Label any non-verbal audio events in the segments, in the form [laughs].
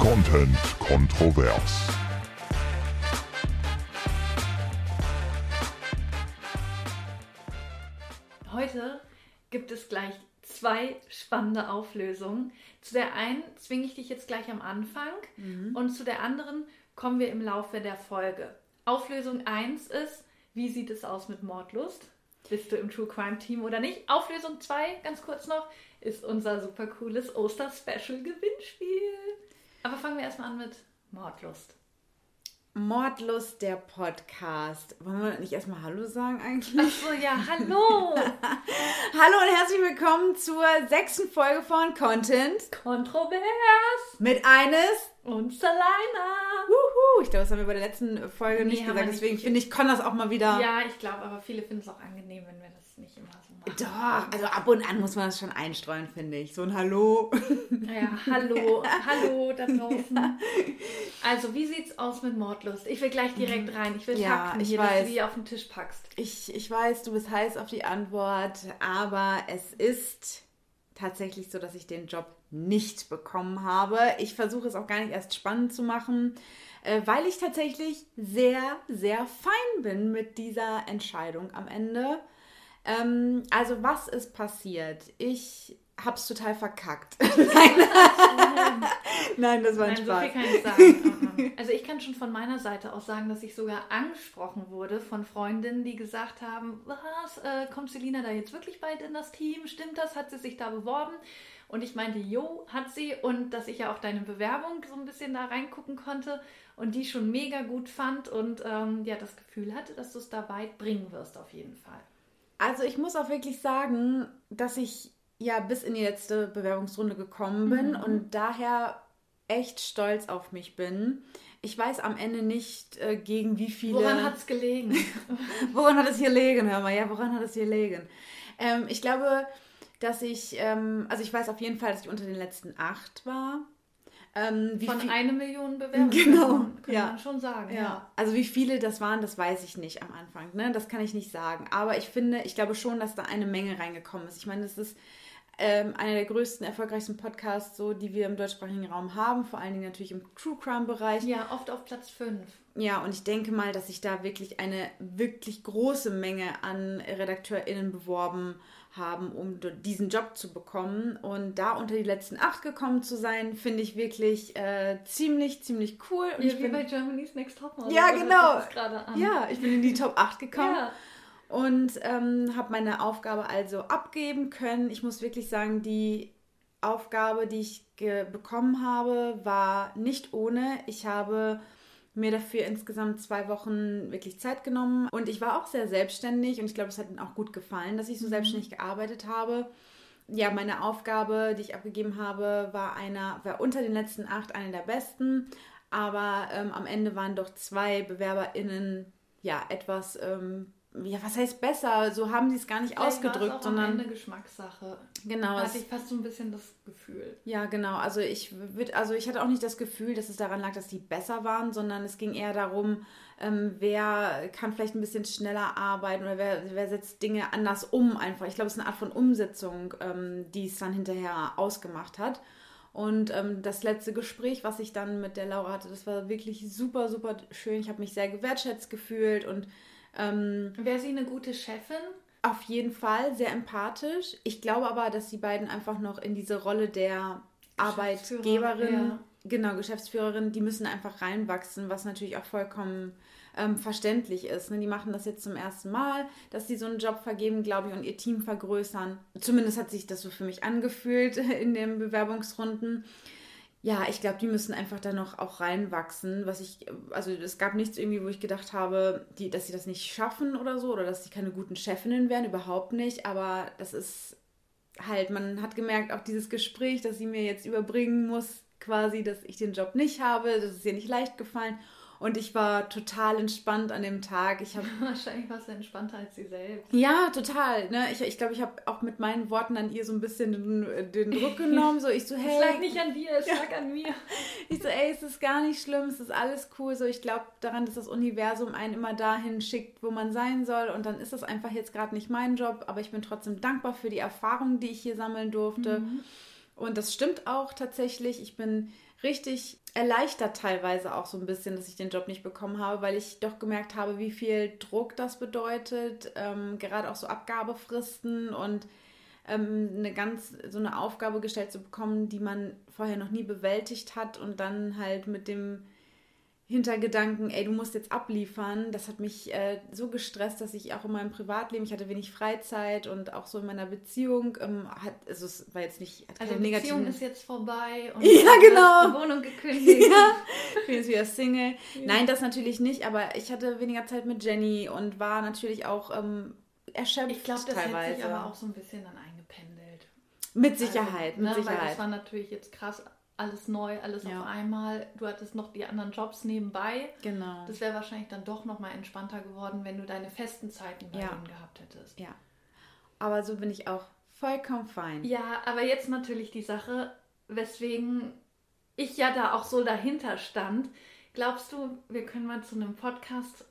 Content kontrovers. Heute gibt es gleich zwei spannende Auflösungen. Zu der einen zwinge ich dich jetzt gleich am Anfang und zu der anderen kommen wir im Laufe der Folge. Auflösung 1 ist, wie sieht es aus mit Mordlust? Bist du im True Crime Team oder nicht? Auflösung 2, ganz kurz noch, ist unser super cooles Oster-Special-Gewinnspiel. Aber fangen wir erstmal an mit Mordlust. Mordlust, der Podcast. Wollen wir nicht erstmal Hallo sagen eigentlich? Achso, ja, hallo! [laughs] Hallo und herzlich willkommen zur sechsten Folge von Content Kontrovers mit eines. und Salina. Wuhu, ich glaube, das haben wir bei der letzten Folge Nee, nicht gesagt. Deswegen finde ich, kann das auch mal wieder. Ja, ich glaube, aber viele finden es auch angenehm, wenn wir das nicht immer so machen. Doch, also ab und an muss man das schon einstreuen, finde ich. So ein Hallo. Ja, hallo, [laughs] hallo da draußen. Also, wie sieht's aus mit Mordlust? Ich will gleich direkt rein. Ich will Mhm. Ja, Fakten ich hier, dass weiß. du die auf den Tisch packst. Ich, ich weiß, du bist heiß auf die Antwort, aber es ist tatsächlich so, dass ich den Job nicht bekommen habe. Ich versuche es auch gar nicht erst spannend zu machen, äh, weil ich tatsächlich sehr, sehr fein bin mit dieser Entscheidung am Ende. Ähm, also was ist passiert? Ich habe es total verkackt. [laughs] [laughs] Nein. Nein, das war ein Nein, so Spaß. viel kann ich sagen. Mhm. [laughs] Also ich kann schon von meiner Seite aus sagen, dass ich sogar angesprochen wurde von Freundinnen, die gesagt haben, was, äh, kommt Selina da jetzt wirklich bald in das Team? Stimmt das? Hat sie sich da beworben? Und ich meinte, jo, hat sie. Und dass ich ja auch deine Bewerbung so ein bisschen da reingucken konnte und die schon mega gut fand und ähm, ja, das Gefühl hatte, dass du es da weit bringen wirst auf jeden Fall. Also ich muss auch wirklich sagen, dass ich ja bis in die letzte Bewerbungsrunde gekommen bin und daher echt stolz auf mich bin. Ich weiß am Ende nicht, äh, gegen wie viele... Woran hat es gelegen? [laughs] woran hat es hier liegen? Hör mal, ja, woran hat es hier liegen? Ähm, ich glaube, dass ich... Ähm, also ich weiß auf jeden Fall, dass ich unter den letzten acht war. Ähm, wie Von viel- eine Million Bewerbungen. [laughs] Genau, kann ja. man schon sagen. Ja. Also wie viele das waren, das weiß ich nicht am Anfang. Ne? Das kann ich nicht sagen. Aber ich finde, ich glaube schon, dass da eine Menge reingekommen ist. Ich meine, das ist ähm, einer der größten, erfolgreichsten Podcasts, so, die wir im deutschsprachigen Raum haben. Vor allen Dingen natürlich im True Crime-Bereich. Ja, oft auf Platz 5. Ja, und ich denke mal, dass sich da wirklich eine wirklich große Menge an RedakteurInnen beworben haben, um do- diesen Job zu bekommen. Und da unter die letzten acht gekommen zu sein, finde ich wirklich äh, ziemlich, ziemlich cool. Und Ja, ich wie bin, bei Germany's Next Topmodel. Ja, genau. ja, ich bin in die Top 8 gekommen. Ja. und ähm, habe meine Aufgabe also abgeben können. Ich muss wirklich sagen, die Aufgabe, die ich bekommen habe, war nicht ohne. Ich habe mir dafür insgesamt zwei Wochen wirklich Zeit genommen. Und ich war auch sehr selbstständig und ich glaube, es hat ihnen auch gut gefallen, dass ich so selbstständig gearbeitet habe. Ja, meine Aufgabe, die ich abgegeben habe, war einer, war unter den letzten acht eine der besten, aber ähm, am Ende waren doch zwei BewerberInnen ja etwas, ähm, ja, was heißt besser? So haben sie es gar nicht Vielleicht ausgedrückt, auch sondern am Ende Geschmackssache. genau. Da hatte ich fast so ein bisschen das Gefühl. ja, genau. Also ich würd, also ich hatte auch nicht das Gefühl, dass es daran lag, dass die besser waren, sondern es ging eher darum, ähm, wer kann vielleicht ein bisschen schneller arbeiten oder wer, wer setzt Dinge anders um einfach. Ich glaube, es ist eine Art von Umsetzung, ähm, die es dann hinterher ausgemacht hat. Und ähm, das letzte Gespräch, was ich dann mit der Laura hatte, das war wirklich super, super schön. Ich habe mich sehr gewertschätzt gefühlt und ähm, Wäre sie eine gute Chefin? auf jeden Fall sehr empathisch. Ich glaube aber, dass die beiden einfach noch in diese Rolle der Arbeitgeberin, ja. genau, Geschäftsführerin, die müssen einfach reinwachsen, was natürlich auch vollkommen ähm, verständlich ist. Ne? Die machen das jetzt zum ersten Mal, dass sie so einen Job vergeben, glaube ich, und ihr Team vergrößern. Zumindest hat sich das so für mich angefühlt [laughs] in den Bewerbungsrunden. Ja, ich glaube, die müssen einfach da noch auch reinwachsen. Was ich, also es gab nichts irgendwie, wo ich gedacht habe, die, dass sie das nicht schaffen oder so, oder dass sie keine guten Chefinnen wären, überhaupt nicht. Aber das ist halt, man hat gemerkt, auch dieses Gespräch, das sie mir jetzt überbringen muss, quasi, dass ich den Job nicht habe, das ist ihr nicht leicht gefallen. Und ich war total entspannt an dem Tag. Ich habe [laughs] Wahrscheinlich war sie entspannter als sie selbst. ja, total. Ne? Ich glaube, ich, glaub, ich habe auch mit meinen Worten an ihr so ein bisschen den, den [laughs] Druck genommen. So, ich so, Es hey, lag nicht an dir, es lag an mir. ich so, ey, es ist gar nicht schlimm, es ist alles cool. So, ich glaube daran, dass das Universum einen immer dahin schickt, wo man sein soll. Und dann ist das einfach jetzt gerade nicht mein Job, aber ich bin trotzdem dankbar für die Erfahrungen, die ich hier sammeln durfte. Und das stimmt auch tatsächlich. Ich bin richtig erleichtert teilweise auch so ein bisschen, dass ich den Job nicht bekommen habe, weil ich doch gemerkt habe, wie viel Druck das bedeutet. Ähm, gerade auch so Abgabefristen und ähm, eine ganz so eine Aufgabe gestellt zu bekommen, die man vorher noch nie bewältigt hat und dann halt mit dem Hintergedanken, ey, du musst jetzt abliefern. Das hat mich äh, so gestresst, dass ich auch in meinem Privatleben, ich hatte wenig Freizeit und auch so in meiner Beziehung, ähm, hat, also es war jetzt nicht, hat also keine Beziehung ist jetzt vorbei und [laughs] Ja, genau. Wohnung gekündigt. ja, ich [laughs] bin jetzt wieder Single. Nein, das natürlich nicht, aber ich hatte weniger Zeit mit Jenny und war natürlich auch ähm, erschöpft Ich glaube, das teilweise. hat sich aber auch so ein bisschen dann eingependelt. mit Sicherheit, Also, mit ne, Weil Sicherheit. das war natürlich jetzt krass, alles neu, alles Ja. auf einmal. Du hattest noch die anderen Jobs nebenbei. Genau. Das wäre wahrscheinlich dann doch nochmal entspannter geworden, wenn du deine festen Zeiten bei Ja. gehabt hättest. ja. Aber so bin ich auch vollkommen fein. Ja, aber jetzt natürlich die Sache, weswegen ich ja da auch so dahinter stand. Glaubst du, wir können mal zu einem Podcast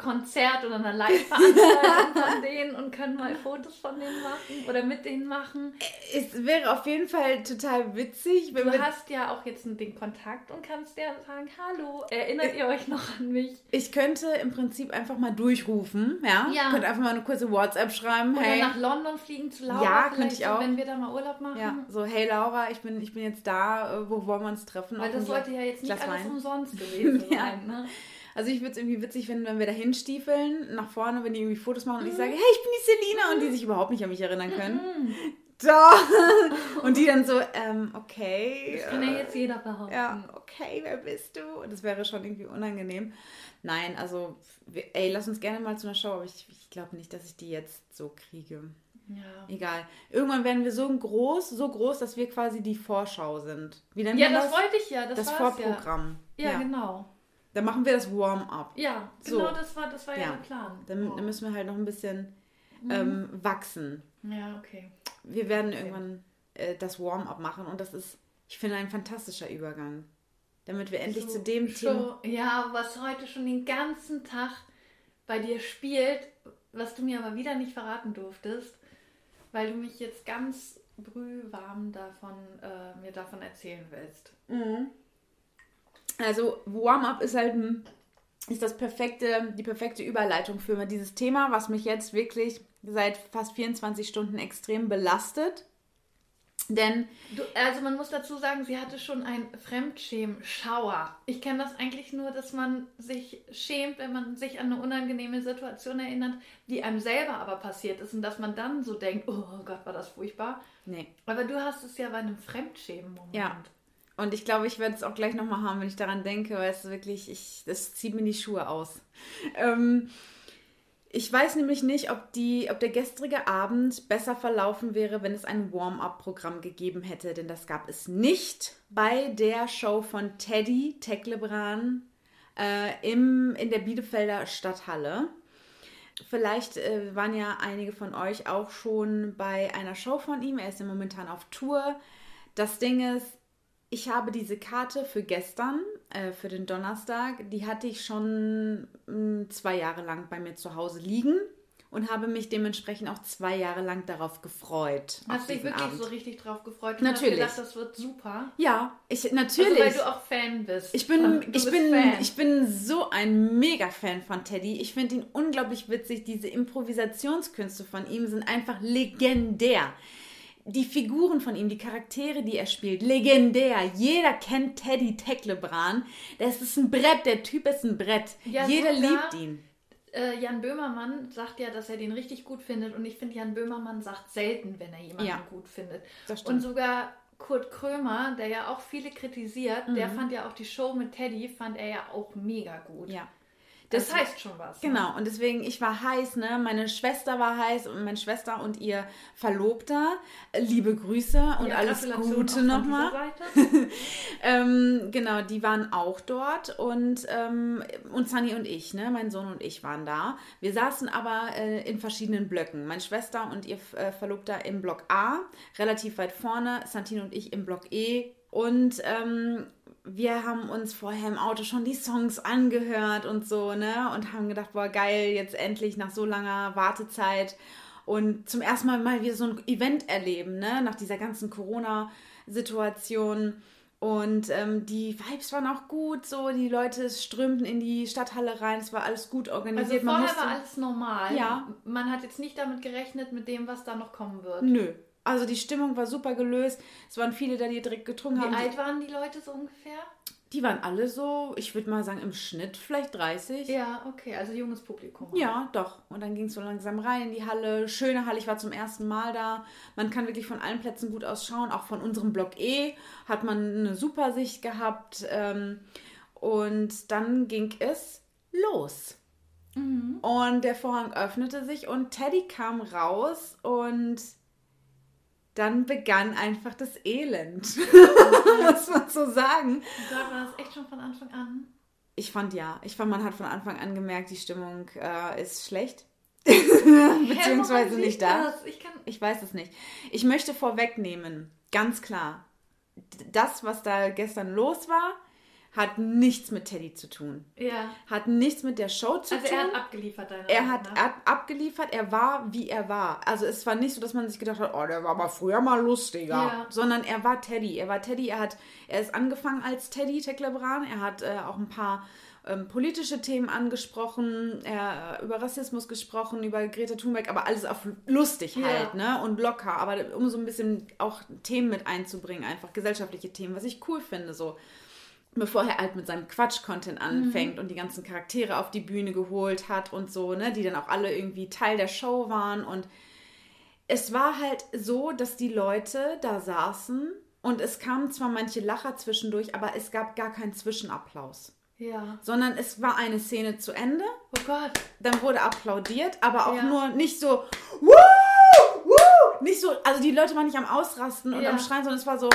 Konzert oder einer Live-Veranstaltung von [laughs] denen und können mal Fotos von denen machen oder mit denen machen? Es wäre auf jeden Fall total witzig, wenn Du hast ja auch jetzt den Kontakt und kannst ja sagen, hallo, erinnert ihr euch noch an mich? Ich könnte im Prinzip einfach mal durchrufen, ja? Ja. Könnte einfach mal eine kurze WhatsApp schreiben, Oder hey. nach London fliegen zu Laura, Ja, könnte ich so, auch. wenn wir da mal Urlaub machen. Ja, so, hey Laura, ich bin, ich bin jetzt da, äh, wo wollen wir uns treffen? Weil das sollte ja jetzt nicht alles Wein. umsonst gewesen [laughs] Ja. sein. Ne? Also ich würde es irgendwie witzig finden, wenn wir da hinstiefeln, nach vorne, wenn die irgendwie Fotos machen und Mhm. ich sage, hey, ich bin die Selina und die sich überhaupt nicht an mich erinnern können. Doch! [laughs] Und die dann so, ähm, okay. Das kann ja äh, jetzt jeder behaupten. Ja, okay, wer bist du? Und das wäre schon irgendwie unangenehm. Nein, also, ey, lass uns gerne mal zu einer Show, aber ich, ich glaube nicht, dass ich die jetzt so kriege. Ja. Egal. Irgendwann werden wir so groß, so groß, dass wir quasi die Vorschau sind. Wie nennt Ja, man das, wollte ich ja. Das, das Vorprogramm. Ja. ja, genau. Dann machen wir das Warm-up. Ja, So. genau das war, das war ja, Ja. der Plan. Dann, dann müssen wir halt noch ein bisschen ähm, wachsen. Ja, okay. Wir werden irgendwann äh, das Warm-up machen und das ist, ich finde, ein fantastischer Übergang. Damit wir endlich So, zu dem Thema. so, Ja, was heute schon den ganzen Tag bei dir spielt, was du mir aber wieder nicht verraten durftest, weil du mich jetzt ganz brühwarm davon, äh, mir davon erzählen willst. Also Warm-up ist halt ist das perfekte, die perfekte Überleitung für dieses Thema, was mich jetzt wirklich seit fast 24 Stunden extrem belastet. Denn Du, also man muss dazu sagen, sie hatte schon einen Fremdschämen-Schauer. Ich kenne das eigentlich nur, dass man sich schämt, wenn man sich an eine unangenehme Situation erinnert, die einem selber aber passiert ist und dass man dann so denkt, oh Gott, war das furchtbar. nee, Aber du hast es ja bei einem Fremdschämen-Moment. Ja. Und ich glaube, ich werde es auch gleich nochmal haben, wenn ich daran denke, weil es wirklich, ich, das zieht mir die Schuhe aus. Ähm, ich weiß nämlich nicht, ob, die, ob der gestrige Abend besser verlaufen wäre, wenn es ein Warm-up-Programm gegeben hätte, denn das gab es nicht bei der Show von Teddy Teklebran äh, im, in der Bielefelder Stadthalle. Vielleicht äh, waren ja einige von euch auch schon bei einer Show von ihm. Er ist ja momentan auf Tour. Das Ding ist, ich habe diese Karte für gestern, äh, für den Donnerstag, die hatte ich schon mh, zwei Jahre lang bei mir zu Hause liegen und habe mich dementsprechend auch zwei Jahre lang darauf gefreut. Hast du dich wirklich Abend. so richtig drauf gefreut? Und Natürlich. Hast gedacht, das wird super. Ja, ich Also, natürlich. weil du auch Fan bist. Ich bin, ich, bin, Fan. ich bin so ein Mega-Fan von Teddy. Ich finde ihn unglaublich witzig. Diese Improvisationskünste von ihm sind einfach legendär. Die Figuren von ihm, die Charaktere, die er spielt, legendär. Jeder kennt Teddy Teklebran. Das ist ein Brett, der Typ ist ein Brett. Ja, Jeder liebt ihn. Äh, Jan Böhmermann sagt ja, dass er den richtig gut findet. Und ich finde, Jan Böhmermann sagt selten, wenn er jemanden Ja. gut findet. Und sogar Kurt Krömer, der ja auch viele kritisiert, der Mhm. fand ja auch die Show mit Teddy, fand er ja auch mega gut. Ja. Das, Das- heißt schon was. ne? Genau, und deswegen, ich war heiß, ne? Meine Schwester war heiß und meine Schwester und ihr Verlobter. Liebe Grüße und Ja, alles Gute nochmal. [laughs] Ähm, genau, die waren auch dort und, ähm, und Sunny und ich, ne, mein Sohn und ich waren da. Wir saßen aber äh, in verschiedenen Blöcken. Meine Schwester und ihr äh, Verlobter im Block A, relativ weit vorne, Santine und ich im Block E. Und ähm, wir haben uns vorher im Auto schon die Songs angehört und so, ne, und haben gedacht, boah, geil, jetzt endlich nach so langer Wartezeit. und zum ersten Mal mal wieder so ein Event erleben, ne? Nach dieser ganzen Corona-Situation. Und ähm, die Vibes waren auch gut, so die Leute strömten in die Stadthalle rein, es war alles gut organisiert. Also vorher musste... war alles normal. Ja. Man hat jetzt nicht damit gerechnet, mit dem, was da noch kommen wird. Nö. Also die Stimmung war super gelöst. Es waren viele da, die direkt getrunken Wie haben. Wie alt waren die Leute so ungefähr? Die waren alle so, ich würde mal sagen, im Schnitt vielleicht 30. Ja, okay, also junges Publikum. Ja, doch. Und dann ging es so langsam rein in die Halle. Schöne Halle, ich war zum ersten Mal da. Man kann wirklich von allen Plätzen gut ausschauen. Auch von unserem Block E hat man eine super Sicht gehabt. Ähm, und dann ging es los. Mhm. Und der Vorhang öffnete sich und Teddy kam raus und dann begann einfach das Elend. [laughs] [laughs] Muss man so sagen. Gott, war das echt schon von Anfang an? Ich fand ja. Ich fand, man hat von Anfang an gemerkt, die Stimmung äh, ist schlecht. [laughs] Beziehungsweise nicht da. Ich, ich weiß es nicht. Ich möchte vorwegnehmen, ganz klar, das, was da gestern los war, hat nichts mit Teddy zu tun. Ja. Hat nichts mit der Show zu also tun. Also er hat abgeliefert, deine er hat, hat abgeliefert, er war, wie er war. Also es war nicht so, dass man sich gedacht hat, oh, der war mal früher mal lustiger. Ja. Sondern er war Teddy. Er war Teddy, er hat, er ist angefangen als Teddy Teklebran. Er hat äh, auch ein paar ähm, politische Themen angesprochen, er, über Rassismus gesprochen, über Greta Thunberg, aber alles auf lustig halt, ja. ne? Und locker, aber um so ein bisschen auch Themen mit einzubringen, einfach gesellschaftliche Themen, was ich cool finde, so bevor er halt mit seinem Quatsch-Content anfängt mhm. und die ganzen Charaktere auf die Bühne geholt hat und so, ne, die dann auch alle irgendwie Teil der Show waren. Und es war halt so, dass die Leute da saßen und es kamen zwar manche Lacher zwischendurch, aber es gab gar keinen Zwischenapplaus. Ja. Sondern es war eine Szene zu Ende. Oh Gott. Dann wurde applaudiert, aber auch ja. nur nicht so, Woo! Woo! nicht so, also die Leute waren nicht am Ausrasten und ja. am Schreien, sondern es war so.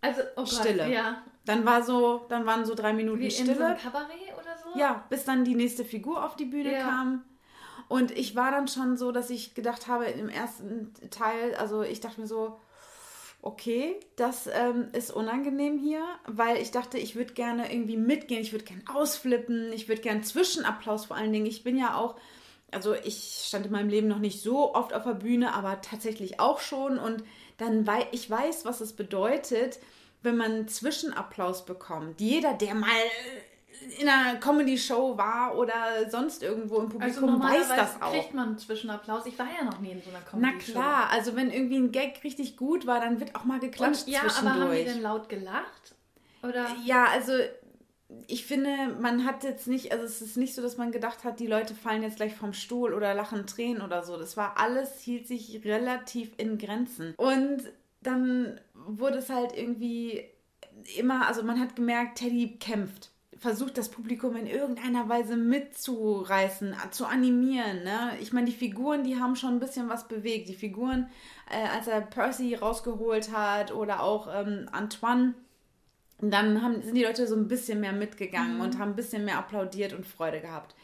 Also, oh Gott, Stille. Ja. Dann war so, dann waren so drei Minuten Wie Stille. In so einem Kabarett oder so? Ja, bis dann die nächste Figur auf die Bühne ja. kam. Und ich war dann schon so, dass ich gedacht habe, im ersten Teil, also ich dachte mir so, okay, das ähm, ist unangenehm hier, weil ich dachte, ich würde gerne irgendwie mitgehen, ich würde gerne ausflippen, ich würde gerne Zwischenapplaus vor allen Dingen. Ich bin ja auch, also ich stand in meinem Leben noch nicht so oft auf der Bühne, aber tatsächlich auch schon und dann, weil ich weiß, was es bedeutet, wenn man einen Zwischenapplaus bekommt. Jeder, der mal in einer Comedy-Show war oder sonst irgendwo im Publikum, also weiß das auch. kriegt man einen Zwischenapplaus. Ich war ja noch nie in so einer Comedy-Show. Na klar, also wenn irgendwie ein Gag richtig gut war, dann wird auch mal geklatscht Und, Ja, aber haben die denn laut gelacht? Oder? Ja, also ich finde, man hat jetzt nicht, also es ist nicht so, dass man gedacht hat, die Leute fallen jetzt gleich vom Stuhl oder lachen Tränen oder so. Das war alles, hielt sich relativ in Grenzen. Und dann wurde es halt irgendwie immer, also man hat gemerkt, Teddy kämpft. Versucht das Publikum in irgendeiner Weise mitzureißen, zu animieren. Ne? Ich meine, die Figuren, die haben schon ein bisschen was bewegt. Die Figuren, äh, als er Percy rausgeholt hat oder auch ähm, Antoine, dann haben, sind die Leute so ein bisschen mehr mitgegangen mhm. und haben ein bisschen mehr applaudiert und Freude gehabt.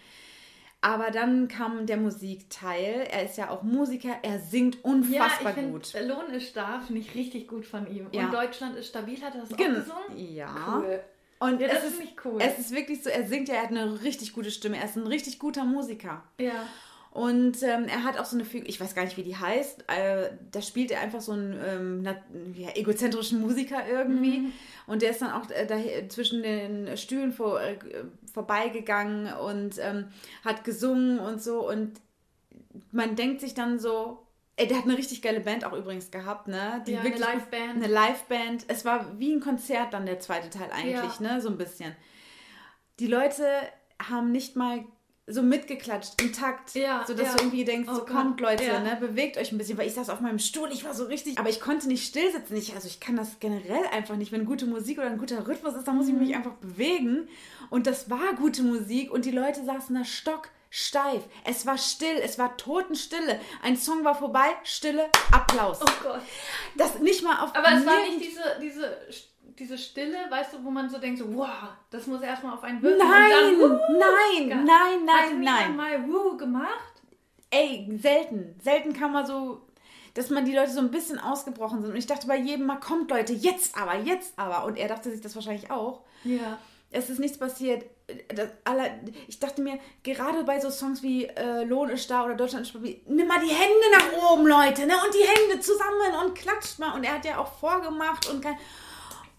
Aber dann kam der Musikteil. Er ist ja auch Musiker. Er singt unfassbar ja, ich gut. Lohn ist da, finde ich richtig gut von ihm. Ja. Und Deutschland ist stabil. Hat er das auch Gen gesungen? Ja. Cool. Und ja, das ist nicht cool. Es ist wirklich so, er singt ja, er hat eine richtig gute Stimme. Er ist ein richtig guter Musiker. Ja. Und ähm, er hat auch so eine Figur, ich weiß gar nicht, wie die heißt. Äh, da spielt er einfach so einen ähm, ja, egozentrischen Musiker irgendwie. Mhm. Und der ist dann auch äh, da, zwischen den Stühlen vor, äh, vorbeigegangen und ähm, hat gesungen und so. Und man denkt sich dann so, ey, der hat eine richtig geile Band auch übrigens gehabt, ne? Die ja, eine Liveband. Eine Liveband. Es war wie ein Konzert dann der zweite Teil eigentlich, ja. ne? So ein bisschen. Die Leute haben nicht mal so mitgeklatscht im Takt, ja, so dass ja. du irgendwie denkst, oh so kommt Leute, ja. ne, bewegt euch ein bisschen, weil ich saß auf meinem Stuhl, ich war so richtig, aber ich konnte nicht still sitzen, ich, also ich kann das generell einfach nicht, wenn gute Musik oder ein guter Rhythmus ist, dann muss ich mich mhm. einfach bewegen und das war gute Musik und die Leute saßen da stocksteif, es war still, es war Totenstille, ein Song war vorbei, Stille, Applaus. Oh Gott. Das nicht mal auf Aber es war nicht diese, diese diese Stille, weißt du, wo man so denkt, so, wow, das muss erstmal auf einen wirken. Nein, dann, uh, nein, nein, nein, nein. Hat mal Woo gemacht? Ey, selten. Selten kann man so, dass man die Leute so ein bisschen ausgebrochen sind. Und ich dachte bei jedem Mal, kommt Leute, jetzt aber, jetzt aber. Und er dachte sich das wahrscheinlich auch. Ja. Es ist nichts passiert. das ich dachte mir, gerade bei so Songs wie äh, Lohn ist da oder Deutschland ist stabil, nimm mal die Hände nach oben, Leute, ne? Und die Hände zusammen und klatscht mal. Und er hat ja auch vorgemacht und kein.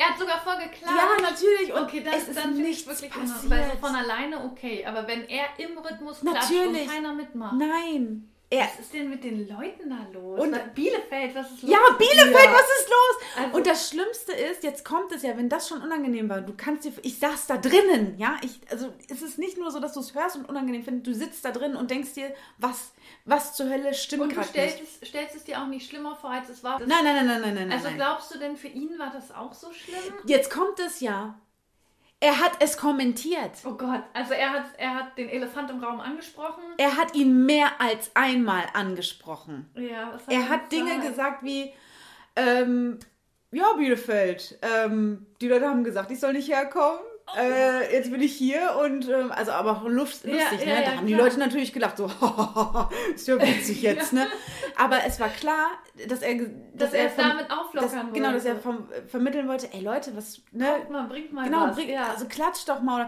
Er hat sogar vorgeklagt. Ja, natürlich. Und Okay, das es ist dann nichts wirklich passiert. passiert. Weil so von alleine okay, aber wenn er im Rhythmus klatscht Natürlich. und keiner mitmacht. Nein. Er, Was ist denn mit den Leuten da los? Und- Und Bielefeld, was ist los? Ja, Bielefeld, dir? was ist los? Also- und das Schlimmste ist, jetzt kommt es ja, wenn das schon unangenehm war, du kannst dir, ich saß da drinnen, ja, ich, also es ist nicht nur so, dass du es hörst und unangenehm findest, du sitzt da drin und denkst dir, was, was zur Hölle stimmt Und du gerade stellst nicht. es, stellst es dir auch nicht schlimmer vor, als es war. Das- Nein, nein, nein, nein, nein, nein, Also nein. glaubst du denn, für ihn war das auch so schlimm? Jetzt kommt es ja. Er hat es kommentiert. Oh Gott, also er hat, er hat den Elefant im Raum angesprochen. Er hat ihn mehr als einmal angesprochen. Ja, was Er hat Dinge gesagt wie, ähm, ja, Bielefeld, ähm, die Leute haben gesagt, ich soll nicht herkommen. Äh, jetzt bin ich hier und ähm, also aber Ja, lustig, ja, ne? Da ja, haben die klar. Leute natürlich gedacht, so, [laughs] ist ja witzig [laughs] jetzt, ne? Aber es war klar, dass er, ge- Dass er es vom- damit auflockern dass, Genau, dass er wollte. vom, vermitteln wollte, ey Leute, was, ne? Guck mal, bringt mal Genau, was. bring, ja. also klatsch doch mal.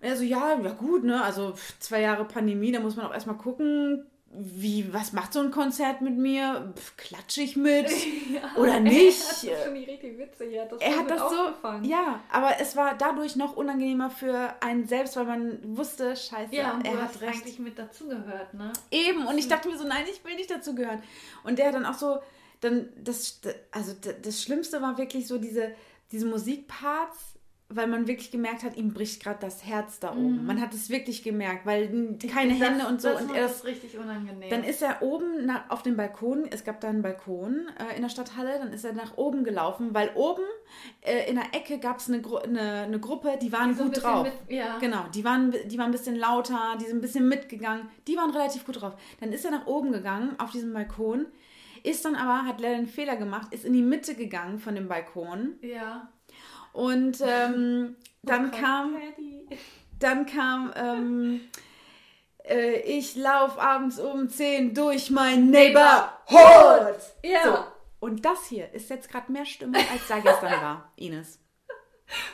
Und er so, ja, ja gut, ne? Also zwei Jahre Pandemie, da muss man auch erstmal gucken, wie, was macht so ein Konzert mit mir? Pff, Klatsche ich mit [laughs] oder Er nicht? hat das schon richtig witzig. Er hat das, Er hat das so, ja, aber es war dadurch noch unangenehmer für einen selbst, weil man wusste, scheiße, Ja, und er du hat hast recht. eigentlich mit dazugehört, ne? Eben, und ich dachte mir so, nein, ich will nicht dazu gehören. Und der dann auch so, dann, das, also das Schlimmste war wirklich so diese, diese Musikparts, weil man wirklich gemerkt hat, ihm bricht gerade das Herz da oben. Man hat es wirklich gemerkt, weil keine Mhm. Das- Hände und so. Das und er das richtig unangenehm. dann ist er oben nach, auf dem Balkon, es gab da einen Balkon äh, in der Stadthalle, dann ist er nach oben gelaufen, weil oben äh, in der Ecke gab es eine, Gru eine, eine Gruppe, die waren ein gut drauf. mit- ja. Genau, die waren, die waren ein bisschen lauter, die sind ein bisschen mitgegangen, die waren relativ gut drauf. Dann ist er nach oben gegangen auf diesem Balkon, ist dann aber, hat leider einen Fehler gemacht, ist in die Mitte gegangen von dem Balkon ja. Und ähm, dann kam dann kam, ähm, äh, ich lauf abends um 10 durch mein Neighborhood. Ja. So. Und das hier ist jetzt gerade mehr Stimmung, als da gestern war, [laughs] Ines.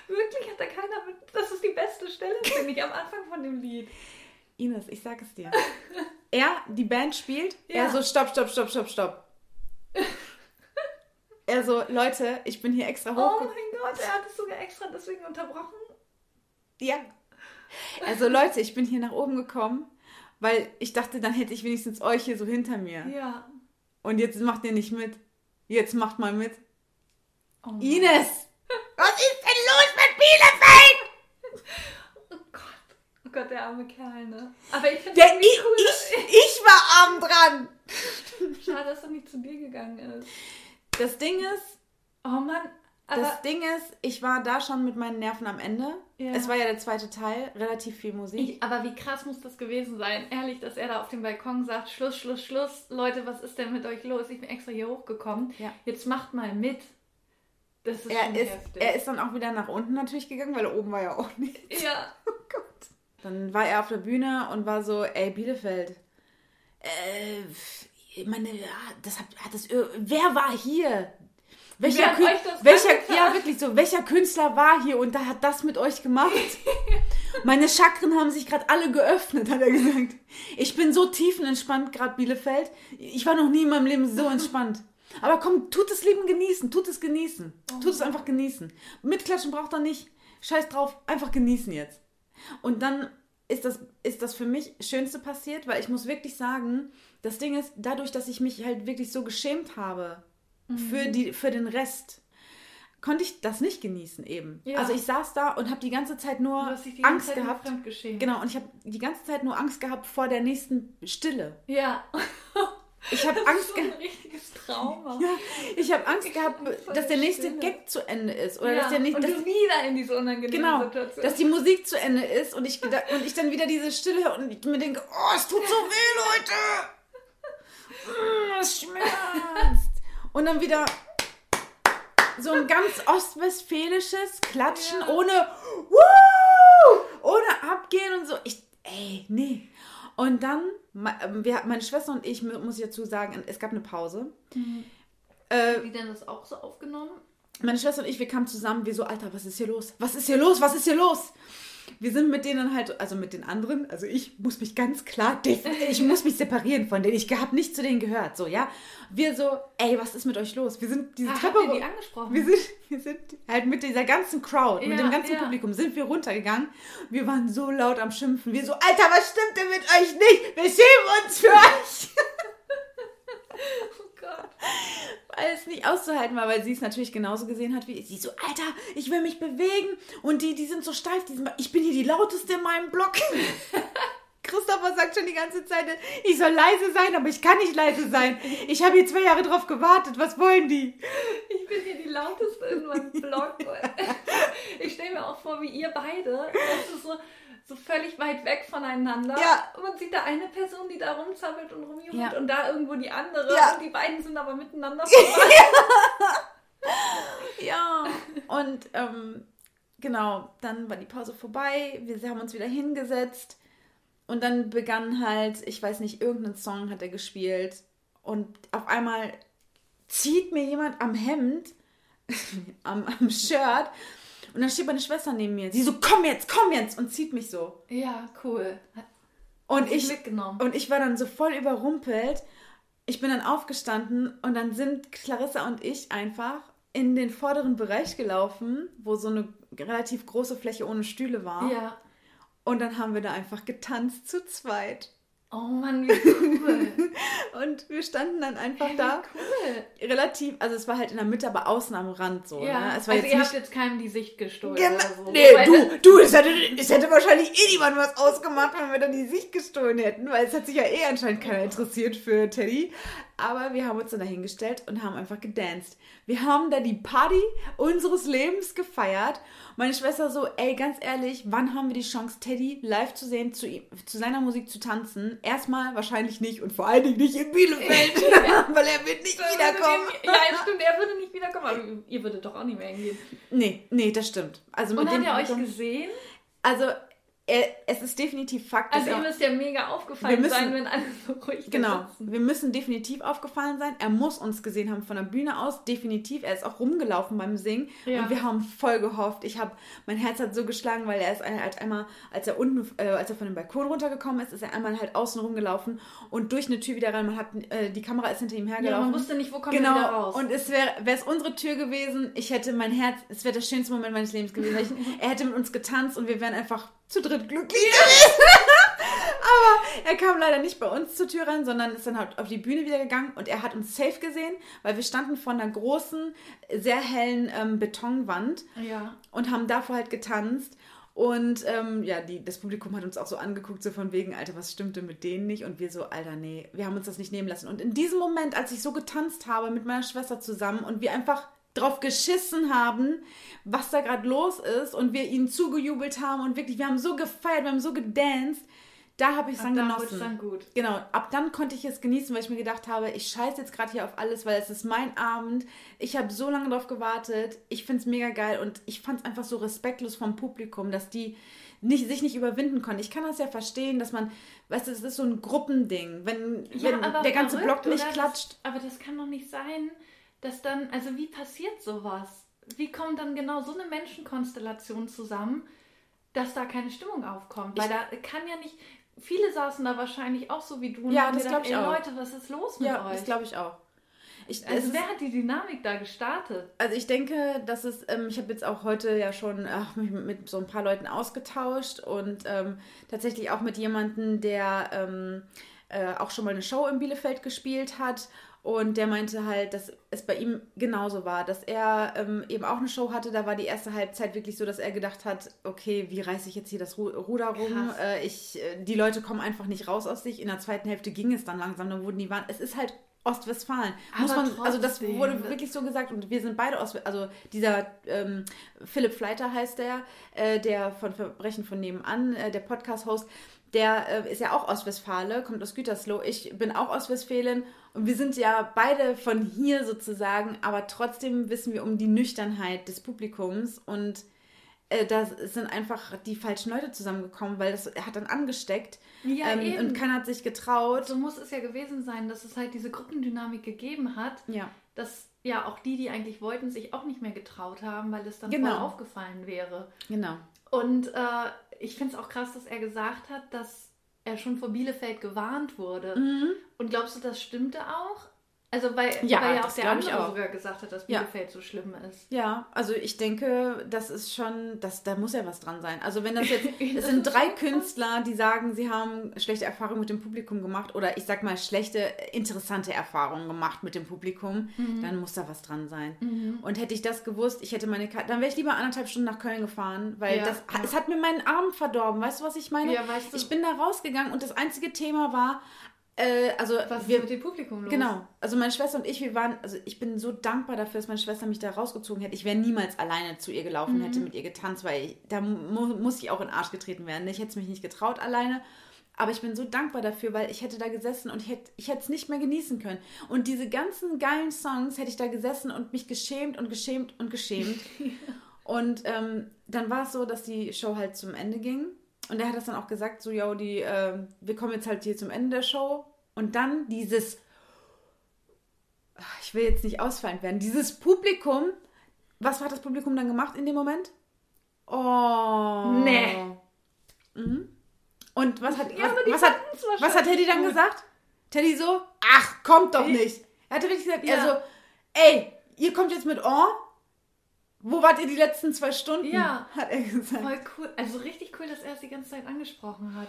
Wirklich hat da keiner mit. Das ist die beste Stelle, finde ich, am Anfang von dem Lied. Ines, ich sag es dir. Er, die Band spielt, Ja. er so, stopp, stopp, stopp, stopp, stopp. [laughs] Er so, Leute, ich bin hier extra Oh hochgekommen. mein Gott, er hat es sogar extra deswegen unterbrochen. Ja. Also Leute, ich bin hier nach oben gekommen, weil ich dachte, dann hätte ich wenigstens euch hier so hinter mir. Ja. Und jetzt macht ihr nicht mit. Jetzt macht mal mit. Oh. Ines! [laughs] Was ist denn los mit Bielefeld? Oh Gott. Oh Gott, der arme Kerl, ne? Aber ich finde Der, es ich, cool, ich, ich war arm dran. [laughs] Schade, dass er nicht zu dir gegangen ist. Das Ding ist, Oh Mann. Aber das Ding ist, ich war da schon mit meinen Nerven am Ende. Ja. Es war ja der zweite Teil, relativ viel Musik. Ich, aber wie krass muss das gewesen sein? Ehrlich, dass er da auf dem Balkon sagt, Schluss, Schluss, Schluss. Leute, was ist denn mit euch los? Ich bin extra hier hochgekommen. Ja. Jetzt macht mal mit. Das ist er, ist, heftig. er ist dann auch wieder nach unten natürlich gegangen, weil oben war ja auch [laughs] nichts. ja. Oh Gott. Dann war er auf der Bühne und war so, ey, Bielefeld. Äh, meine, ja, das hat, hat das, ir- wer war hier? Welcher, Kün- welcher, ja, wirklich so, welcher Künstler war hier und da hat das mit euch gemacht? [laughs] Meine Chakren haben sich gerade alle geöffnet, hat er gesagt. Ich bin so tiefenentspannt, gerade Bielefeld. Ich war noch nie in meinem Leben so entspannt. Aber komm, tut das Leben genießen, tut es genießen. Tut es einfach genießen. Mitklatschen braucht er nicht. Scheiß drauf, einfach genießen jetzt. Und dann ist das, ist das für mich Schönste passiert, weil ich muss wirklich sagen, das Ding ist, dadurch, dass ich mich halt wirklich so geschämt habe für, die, für den Rest, konnte ich das nicht genießen eben. Ja. Also ich saß da und habe die ganze Zeit nur ganze Angst Zeit gehabt. Genau, und ich habe die ganze Zeit nur Angst gehabt vor der nächsten Stille. Ja. [laughs] Ich habe Angst gehabt. Trauma. Ja, ich habe Angst gehabt, dass der nächste Stille. Gag zu Ende ist. Oder ja. dass der nicht, und dass, du wieder in diese unangenehme Genau, Situation. dass die Musik zu Ende ist und ich, und ich dann wieder diese Stille und ich mir denke, oh, es tut so weh, Leute. Mm, Es schmerzt. Und dann wieder so ein ganz ostwestfälisches Klatschen Ja. ohne Woo! ohne Abgehen und so. Ich, ey, nee. Und dann, meine Schwester und ich, mu- muss ich dazu sagen, es gab eine Pause. Äh, Wie denn das auch so aufgenommen? meine Schwester und ich, wir kamen zusammen, wir so, Alter, was ist hier los? Was ist hier los? Was ist hier los? Wir sind mit denen halt, also mit den anderen, also ich muss mich ganz klar, ich muss mich separieren von denen. Ich habe nicht zu denen gehört, so, ja. Wir so, ey, was ist mit euch los? Wir sind diese Ah, Treppe. habt ihr die angesprochen? Wir sind, wir sind halt mit dieser ganzen Crowd, mit Ja, dem ganzen ja. Publikum sind wir runtergegangen. Wir waren so laut am Schimpfen. Wir so, Alter, was stimmt denn mit euch nicht? Wir schämen uns für euch. [laughs] Oh Gott. Weil es nicht auszuhalten war, weil sie es natürlich genauso gesehen hat wie ich. sie so, Alter, ich will mich bewegen und die, die sind so steif, die sind, ich bin hier die lauteste in meinem Block. [laughs] Christopher sagt schon die ganze Zeit, ich soll leise sein, aber ich kann nicht leise sein. Ich habe hier zwei Jahre drauf gewartet, was wollen die? Ich bin hier die lauteste in meinem Blog. [laughs] Ich stelle mir auch vor, wie ihr beide, das ist so, so völlig weit weg voneinander. Ja. Man sieht da eine Person, die da rumzappelt und rumjummelt Ja. und da irgendwo die andere. Ja. Und die beiden sind aber miteinander [laughs] vorbei. Ja. Und ähm, genau, dann war die Pause vorbei, wir haben uns wieder hingesetzt und dann begann halt, ich weiß nicht, irgendeinen Song hat er gespielt und auf einmal zieht mir jemand am Hemd, [laughs] am, am Shirt und dann steht meine Schwester neben mir. Sie so, komm jetzt, komm jetzt und zieht mich so. Ja, cool. Und ich, mitgenommen. und ich war dann so voll überrumpelt. Ich bin dann aufgestanden und dann sind Clarissa und ich einfach in den vorderen Bereich gelaufen, wo so eine relativ große Fläche ohne Stühle war. Ja. Und dann haben wir da einfach getanzt zu zweit. Oh Mann, wie cool. [laughs] Und wir standen dann einfach Hey, da wie cool. relativ, also es war halt in der Mitte, aber außen am Rand so. Ja, Ne? Es war also jetzt ihr nicht habt jetzt keinem die Sicht gestohlen Genau. oder so. Nee, Weil du, du, es hätte, es hätte wahrscheinlich eh niemand was ausgemacht, wenn wir dann die Sicht gestohlen hätten, weil es hat sich ja eh anscheinend keiner interessiert für Teddy. Aber wir haben uns dann dahingestellt und haben einfach gedanced. Wir haben da die Party unseres Lebens gefeiert. Meine Schwester so, ey, ganz ehrlich, wann haben wir die Chance, Teddy live zu sehen, zu, ihm, zu seiner Musik zu tanzen? Erstmal wahrscheinlich nicht und vor allen Dingen nicht in Bielefeld, [laughs] [laughs] weil er wird nicht Er wiederkommen. Ja, stimmt, er würde [laughs] nicht wiederkommen, aber ihr würdet doch auch nicht mehr hingehen. Nee, nee, das stimmt. Also Und mit hat dem er euch gesehen? Also, es ist definitiv Fakt, Also ihm müsste ja mega aufgefallen müssen- sein, wenn alle so ruhig Genau, sitzen. wir müssen definitiv aufgefallen sein. Er muss uns gesehen haben von der Bühne aus, definitiv. Er ist auch rumgelaufen beim Singen Ja. und wir haben voll gehofft. Ich habe, mein Herz hat so geschlagen, weil er ist halt einmal, als er unten, äh, als er von dem Balkon runtergekommen ist, ist er einmal halt außen rumgelaufen und durch eine Tür wieder rein. Man hat, äh, die Kamera ist hinter ihm Ja, hergelaufen. man wusste nicht, wo kommt er wieder Genau, raus. und es wäre es unsere Tür gewesen, ich hätte mein Herz, es wäre der schönste Moment meines Lebens gewesen. [laughs] er hätte mit uns getanzt und wir wären einfach zu dritt glücklich gewesen. [laughs] Aber er kam leider nicht bei uns zur Tür rein, sondern ist dann halt auf die Bühne wieder gegangen und er hat uns safe gesehen, weil wir standen vor einer großen, sehr hellen ähm, Betonwand ja. und haben davor halt getanzt. Und ähm, ja, die, das Publikum hat uns auch so angeguckt, so von wegen, Alter, was stimmte mit denen nicht? Und wir so, Alter, nee, wir haben uns das nicht nehmen lassen. Und in diesem Moment, als ich so getanzt habe mit meiner Schwester zusammen und wir einfach drauf geschissen haben, was da gerade los ist und wir ihnen zugejubelt haben und wirklich, wir haben so gefeiert, wir haben so gedanced, da habe ich es dann da genossen. dann gut. Genau, ab dann konnte ich es genießen, weil ich mir gedacht habe, ich scheiße jetzt gerade hier auf alles, weil es ist mein Abend. Ich habe so lange drauf gewartet. Ich finde es mega geil und ich fand es einfach so respektlos vom Publikum, dass die nicht, sich nicht überwinden konnten. Ich kann das ja verstehen, dass man, weißt du, es ist so ein Gruppending. Wenn, wenn der ganze verrückt, Block nicht klatscht. Das, aber das kann doch nicht sein, dass dann, also wie passiert sowas? Wie kommt dann genau so eine Menschenkonstellation zusammen, dass da keine Stimmung aufkommt? Weil da kann ja nicht, viele saßen da wahrscheinlich auch so wie du und Ja, haben das gedacht, ich ey auch. Leute, was ist los mit Ja, euch? das glaube ich auch. Ich, es also ist- wer hat die Dynamik da gestartet? Also ich denke, dass es, ähm, ich habe jetzt auch heute ja schon ach, mich mit, mit so ein paar Leuten ausgetauscht und ähm, tatsächlich auch mit jemandem, der ähm, äh, auch schon mal eine Show in Bielefeld gespielt hat und der meinte halt, dass es bei ihm genauso war, dass er ähm, eben auch eine Show hatte, da war die erste Halbzeit wirklich so, dass er gedacht hat, okay, wie reiße ich jetzt hier das Ru Ruder rum? Äh, ich, äh, die Leute kommen einfach nicht raus aus sich. In der zweiten Hälfte ging es dann langsam, dann wurden die Wand, es ist halt Ostwestfalen. Muss man, also das wurde wirklich so gesagt und wir sind beide aus, also dieser ähm, Philipp Fleiter heißt der, äh, der von Verbrechen von nebenan, äh, der Podcast-Host, der äh, ist ja auch Ostwestfale, kommt aus Gütersloh. Ich bin auch Ostwestfälin und wir sind ja beide von hier sozusagen, aber trotzdem wissen wir um die Nüchternheit des Publikums und äh, da sind einfach die falschen Leute zusammengekommen, weil das hat dann angesteckt Ja, ähm, eben. und keiner hat sich getraut. So muss es ja gewesen sein, dass es halt diese Gruppendynamik gegeben hat, Ja. dass ja auch die, die eigentlich wollten, sich auch nicht mehr getraut haben, weil es dann Genau. voll aufgefallen wäre. Genau. Und äh, ich finde es auch krass, dass er gesagt hat, dass er schon vor Bielefeld gewarnt wurde. Mhm. Und glaubst du, das stimmte auch? Also weil Ja, weil ja auch der andere auch. sogar gesagt hat, dass Ja. Bielefeld so schlimm ist. Ja, also ich denke, das ist schon, das, da muss ja was dran sein. Also wenn das jetzt, [laughs] es sind drei. Künstler, die sagen, sie haben schlechte Erfahrungen mit dem Publikum gemacht oder ich sag mal schlechte, interessante Erfahrungen gemacht mit dem Publikum, Mhm. dann muss da was dran sein. Und hätte ich das gewusst, ich hätte meine Karte, dann wäre ich lieber anderthalb Stunden nach Köln gefahren, weil Ja, das, ja. es hat mir meinen Abend verdorben. Weißt du, was ich meine? Ja, weißt du- ich bin da rausgegangen und das einzige Thema war, äh, also Was wir, ist mit dem Publikum los? Genau. Also meine Schwester und ich, wir waren, also ich bin so dankbar dafür, dass meine Schwester mich da rausgezogen hätte. Ich wäre niemals alleine zu ihr gelaufen, hätte mit ihr getanzt, weil ich, da mu muss ich auch in den Arsch getreten werden. Ich hätte es mich nicht getraut alleine. Aber ich bin so dankbar dafür, weil ich hätte da gesessen und ich hätte ich hätte es nicht mehr genießen können. Und diese ganzen geilen Songs hätte ich da gesessen und mich geschämt und geschämt und geschämt. [laughs] Und ähm, dann war es so, dass die Show halt zum Ende ging. Und er hat das dann auch gesagt, so, yo, die, ähm, wir kommen jetzt halt hier zum Ende der Show. Und dann dieses, ich will jetzt nicht ausfallend werden, dieses Publikum, was hat das Publikum dann gemacht in dem Moment? Oh. Nee. Mhm. Und was hat, Ja, was, was, hat, was hat Teddy dann gut. gesagt? Teddy so, ach, kommt doch nicht. Er hatte wirklich gesagt, Ja. also, ey, ihr kommt jetzt mit Oh? Wo wart ihr die letzten zwei Stunden? Ja. Hat er gesagt. Voll cool. Also richtig cool, dass er es die ganze Zeit angesprochen hat.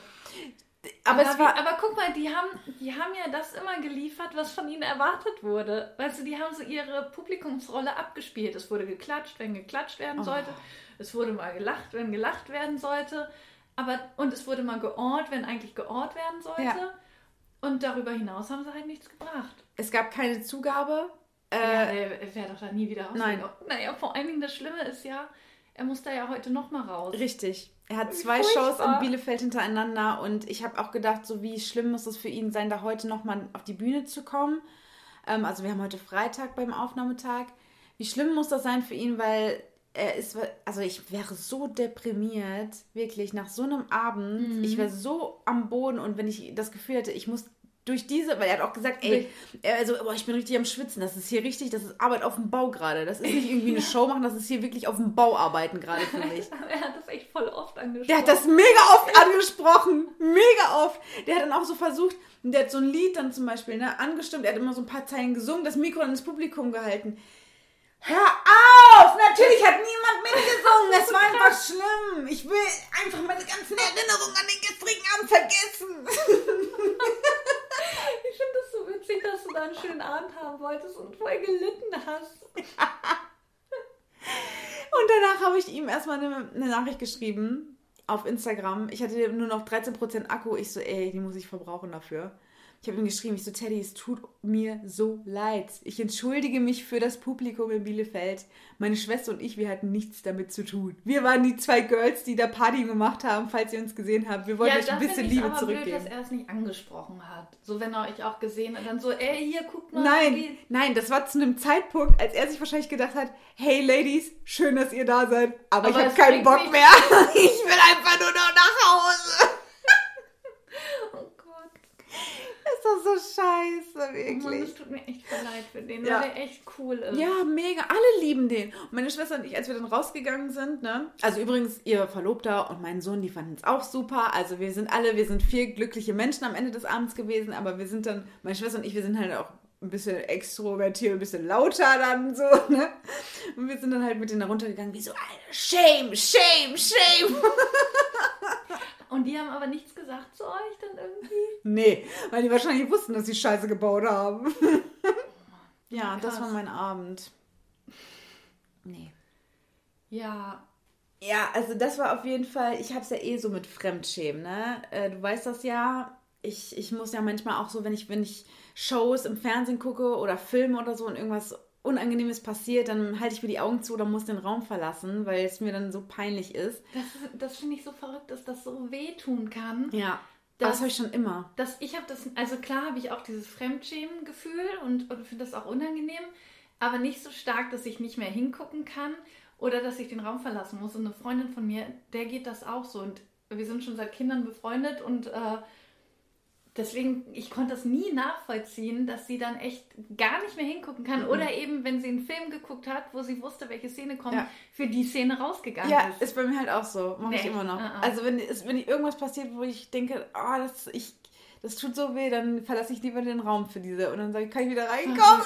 Aber, es wie- aber guck mal, die haben, die haben ja das immer geliefert, was von ihnen erwartet wurde. Weißt du, die haben so ihre Publikumsrolle abgespielt. Es wurde geklatscht, wenn geklatscht werden Oh. sollte. Es wurde mal gelacht, wenn gelacht werden sollte. Aber, und es wurde mal geohrt, wenn eigentlich geohrt werden sollte. Ja. Und darüber hinaus haben sie halt nichts gebracht. es gab keine Zugabe. Ja, Äh, er wäre doch da nie wieder raus. nein. Naja, vor allen Dingen das Schlimme ist ja, er muss da ja heute nochmal raus. Richtig. Er hat zwei furchtbar. Shows in Bielefeld hintereinander und ich habe auch gedacht, so wie schlimm muss es für ihn sein, da heute nochmal auf die Bühne zu kommen. Ähm, also wir haben heute Freitag beim Aufnahmetag. Wie schlimm muss das sein für ihn, weil er ist, also ich wäre so deprimiert, wirklich, nach so einem Abend. Mhm. Ich wäre so am Boden und wenn ich das Gefühl hätte, ich muss durch diese, weil er hat auch gesagt, ey, er- also boah, ich bin richtig am Schwitzen, das ist hier richtig, das ist Arbeit auf dem Bau gerade. Das ist nicht irgendwie eine [laughs] Show machen, das ist hier wirklich auf dem Bau arbeiten gerade für mich. [laughs] er hat das echt voll oft angesprochen. Der hat das mega oft angesprochen. Mega oft. Der hat dann auch so versucht, der hat so ein Lied dann zum Beispiel ne, angestimmt, er hat immer so ein paar Zeilen gesungen, das Mikro dann ins Publikum gehalten. Hör auf! Natürlich hat niemand mitgesungen. Es war einfach schlimm. Ich will einfach meine ganzen Erinnerungen an den gestrigen Abend vergessen. Ich finde das so witzig, dass du da einen schönen Abend haben wolltest und voll gelitten hast. [laughs] Und danach habe ich ihm erstmal eine, eine Nachricht geschrieben auf Instagram. Ich hatte nur noch 13% Akku. Ich so, ey, die muss ich verbrauchen dafür. Ich habe ihm geschrieben, ich so, Teddy, es tut mir so leid. Ich entschuldige mich für das Publikum in Bielefeld. Meine Schwester und ich, wir hatten nichts damit zu tun. Wir waren die zwei Girls, die da Party gemacht haben, falls ihr uns gesehen habt. Wir wollten euch ein bisschen Liebe aber blöd, zurückgeben. dass er es nicht angesprochen hat. So, wenn er euch auch gesehen hat, dann so, ey, hier, guckt mal. Nein, wie- nein, das war zu einem Zeitpunkt, als er sich wahrscheinlich gedacht hat, hey Ladies, schön, dass ihr da seid, aber, ich Aber habe es keinen Bock mehr. [laughs] Ich will einfach nur noch nach Hause. Oh Gott. Das so scheiße, wirklich. es tut mir echt leid für den, Ja. weil der echt cool ist. Ja, mega. Alle lieben den. Und meine Schwester und ich, als wir dann rausgegangen sind, ne? Also übrigens, ihr Verlobter und mein Sohn, die fanden es auch super. Also wir sind alle, wir sind vier glückliche Menschen am Ende des Abends gewesen, aber wir sind dann, meine Schwester und ich, wir sind halt auch ein bisschen extrovertiert, ein bisschen lauter dann so, ne? Und wir sind dann halt mit denen da runtergegangen, wie so, Alter, shame, shame, shame. [laughs] Und die haben aber nichts gesagt zu euch dann irgendwie? [laughs] Nee, weil die wahrscheinlich wussten, dass sie Scheiße gebaut haben. [laughs] ja, das Krass. war mein Abend. Nee. Ja, Ja, also das war auf jeden Fall, ich hab's ja eh so mit Fremdschämen, ne? Äh, du weißt das ja. Ich, ich muss ja manchmal auch so, wenn ich, wenn ich Shows im Fernsehen gucke oder Filme oder so und irgendwas Unangenehmes passiert, dann halte ich mir die Augen zu oder muss den Raum verlassen, weil es mir dann so peinlich ist. das, das finde ich so verrückt, dass das so wehtun kann. Ja. Das- Das, habe ich schon immer. dass ich habe das, also klar habe ich auch dieses Fremdschämen-Gefühl und, und finde das auch unangenehm, aber nicht so stark, dass ich nicht mehr hingucken kann oder dass ich den Raum verlassen muss. Und eine Freundin von mir, der geht das auch so und wir sind schon seit Kindern befreundet und äh, Deswegen, ich konnte das nie nachvollziehen, dass sie dann echt gar nicht mehr hingucken kann. Mhm. Oder eben, wenn sie einen Film geguckt hat, wo sie wusste, welche Szene kommt, ja. für die Szene rausgegangen ja, ist. Ja, ist bei mir halt auch so. Mache nee. ich immer noch. Uh -uh. Also wenn, wenn irgendwas passiert, wo ich denke, oh, das, ich, das tut so weh, dann verlasse ich lieber den Raum für diese. Und dann sage ich, kann ich wieder reinkommen?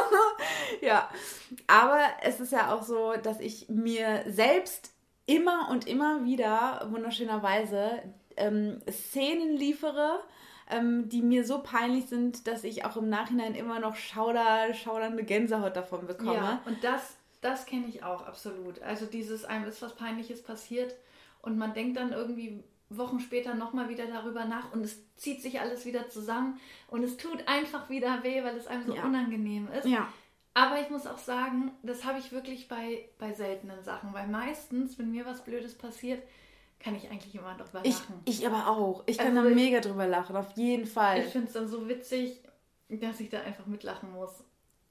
[laughs] ja. Aber es ist ja auch so, dass ich mir selbst immer und immer wieder wunderschönerweise ähm, Szenen liefere, ähm, die mir so peinlich sind, dass ich auch im Nachhinein immer noch schauder, schaudernde Gänsehaut davon bekomme. Ja, und das, das kenne ich auch absolut. Also dieses, einem ist was Peinliches passiert und man denkt dann irgendwie Wochen später nochmal wieder darüber nach und es zieht sich alles wieder zusammen und es tut einfach wieder weh, weil es einem so ja. unangenehm ist. Ja. Aber ich muss auch sagen, das habe ich wirklich bei, bei seltenen Sachen, weil meistens, wenn mir was Blödes passiert, kann ich eigentlich immer drüber lachen. Ich, ich aber auch. Ich kann also da mega drüber lachen, auf jeden Fall. Ich finde es dann so witzig, dass ich da einfach mitlachen muss.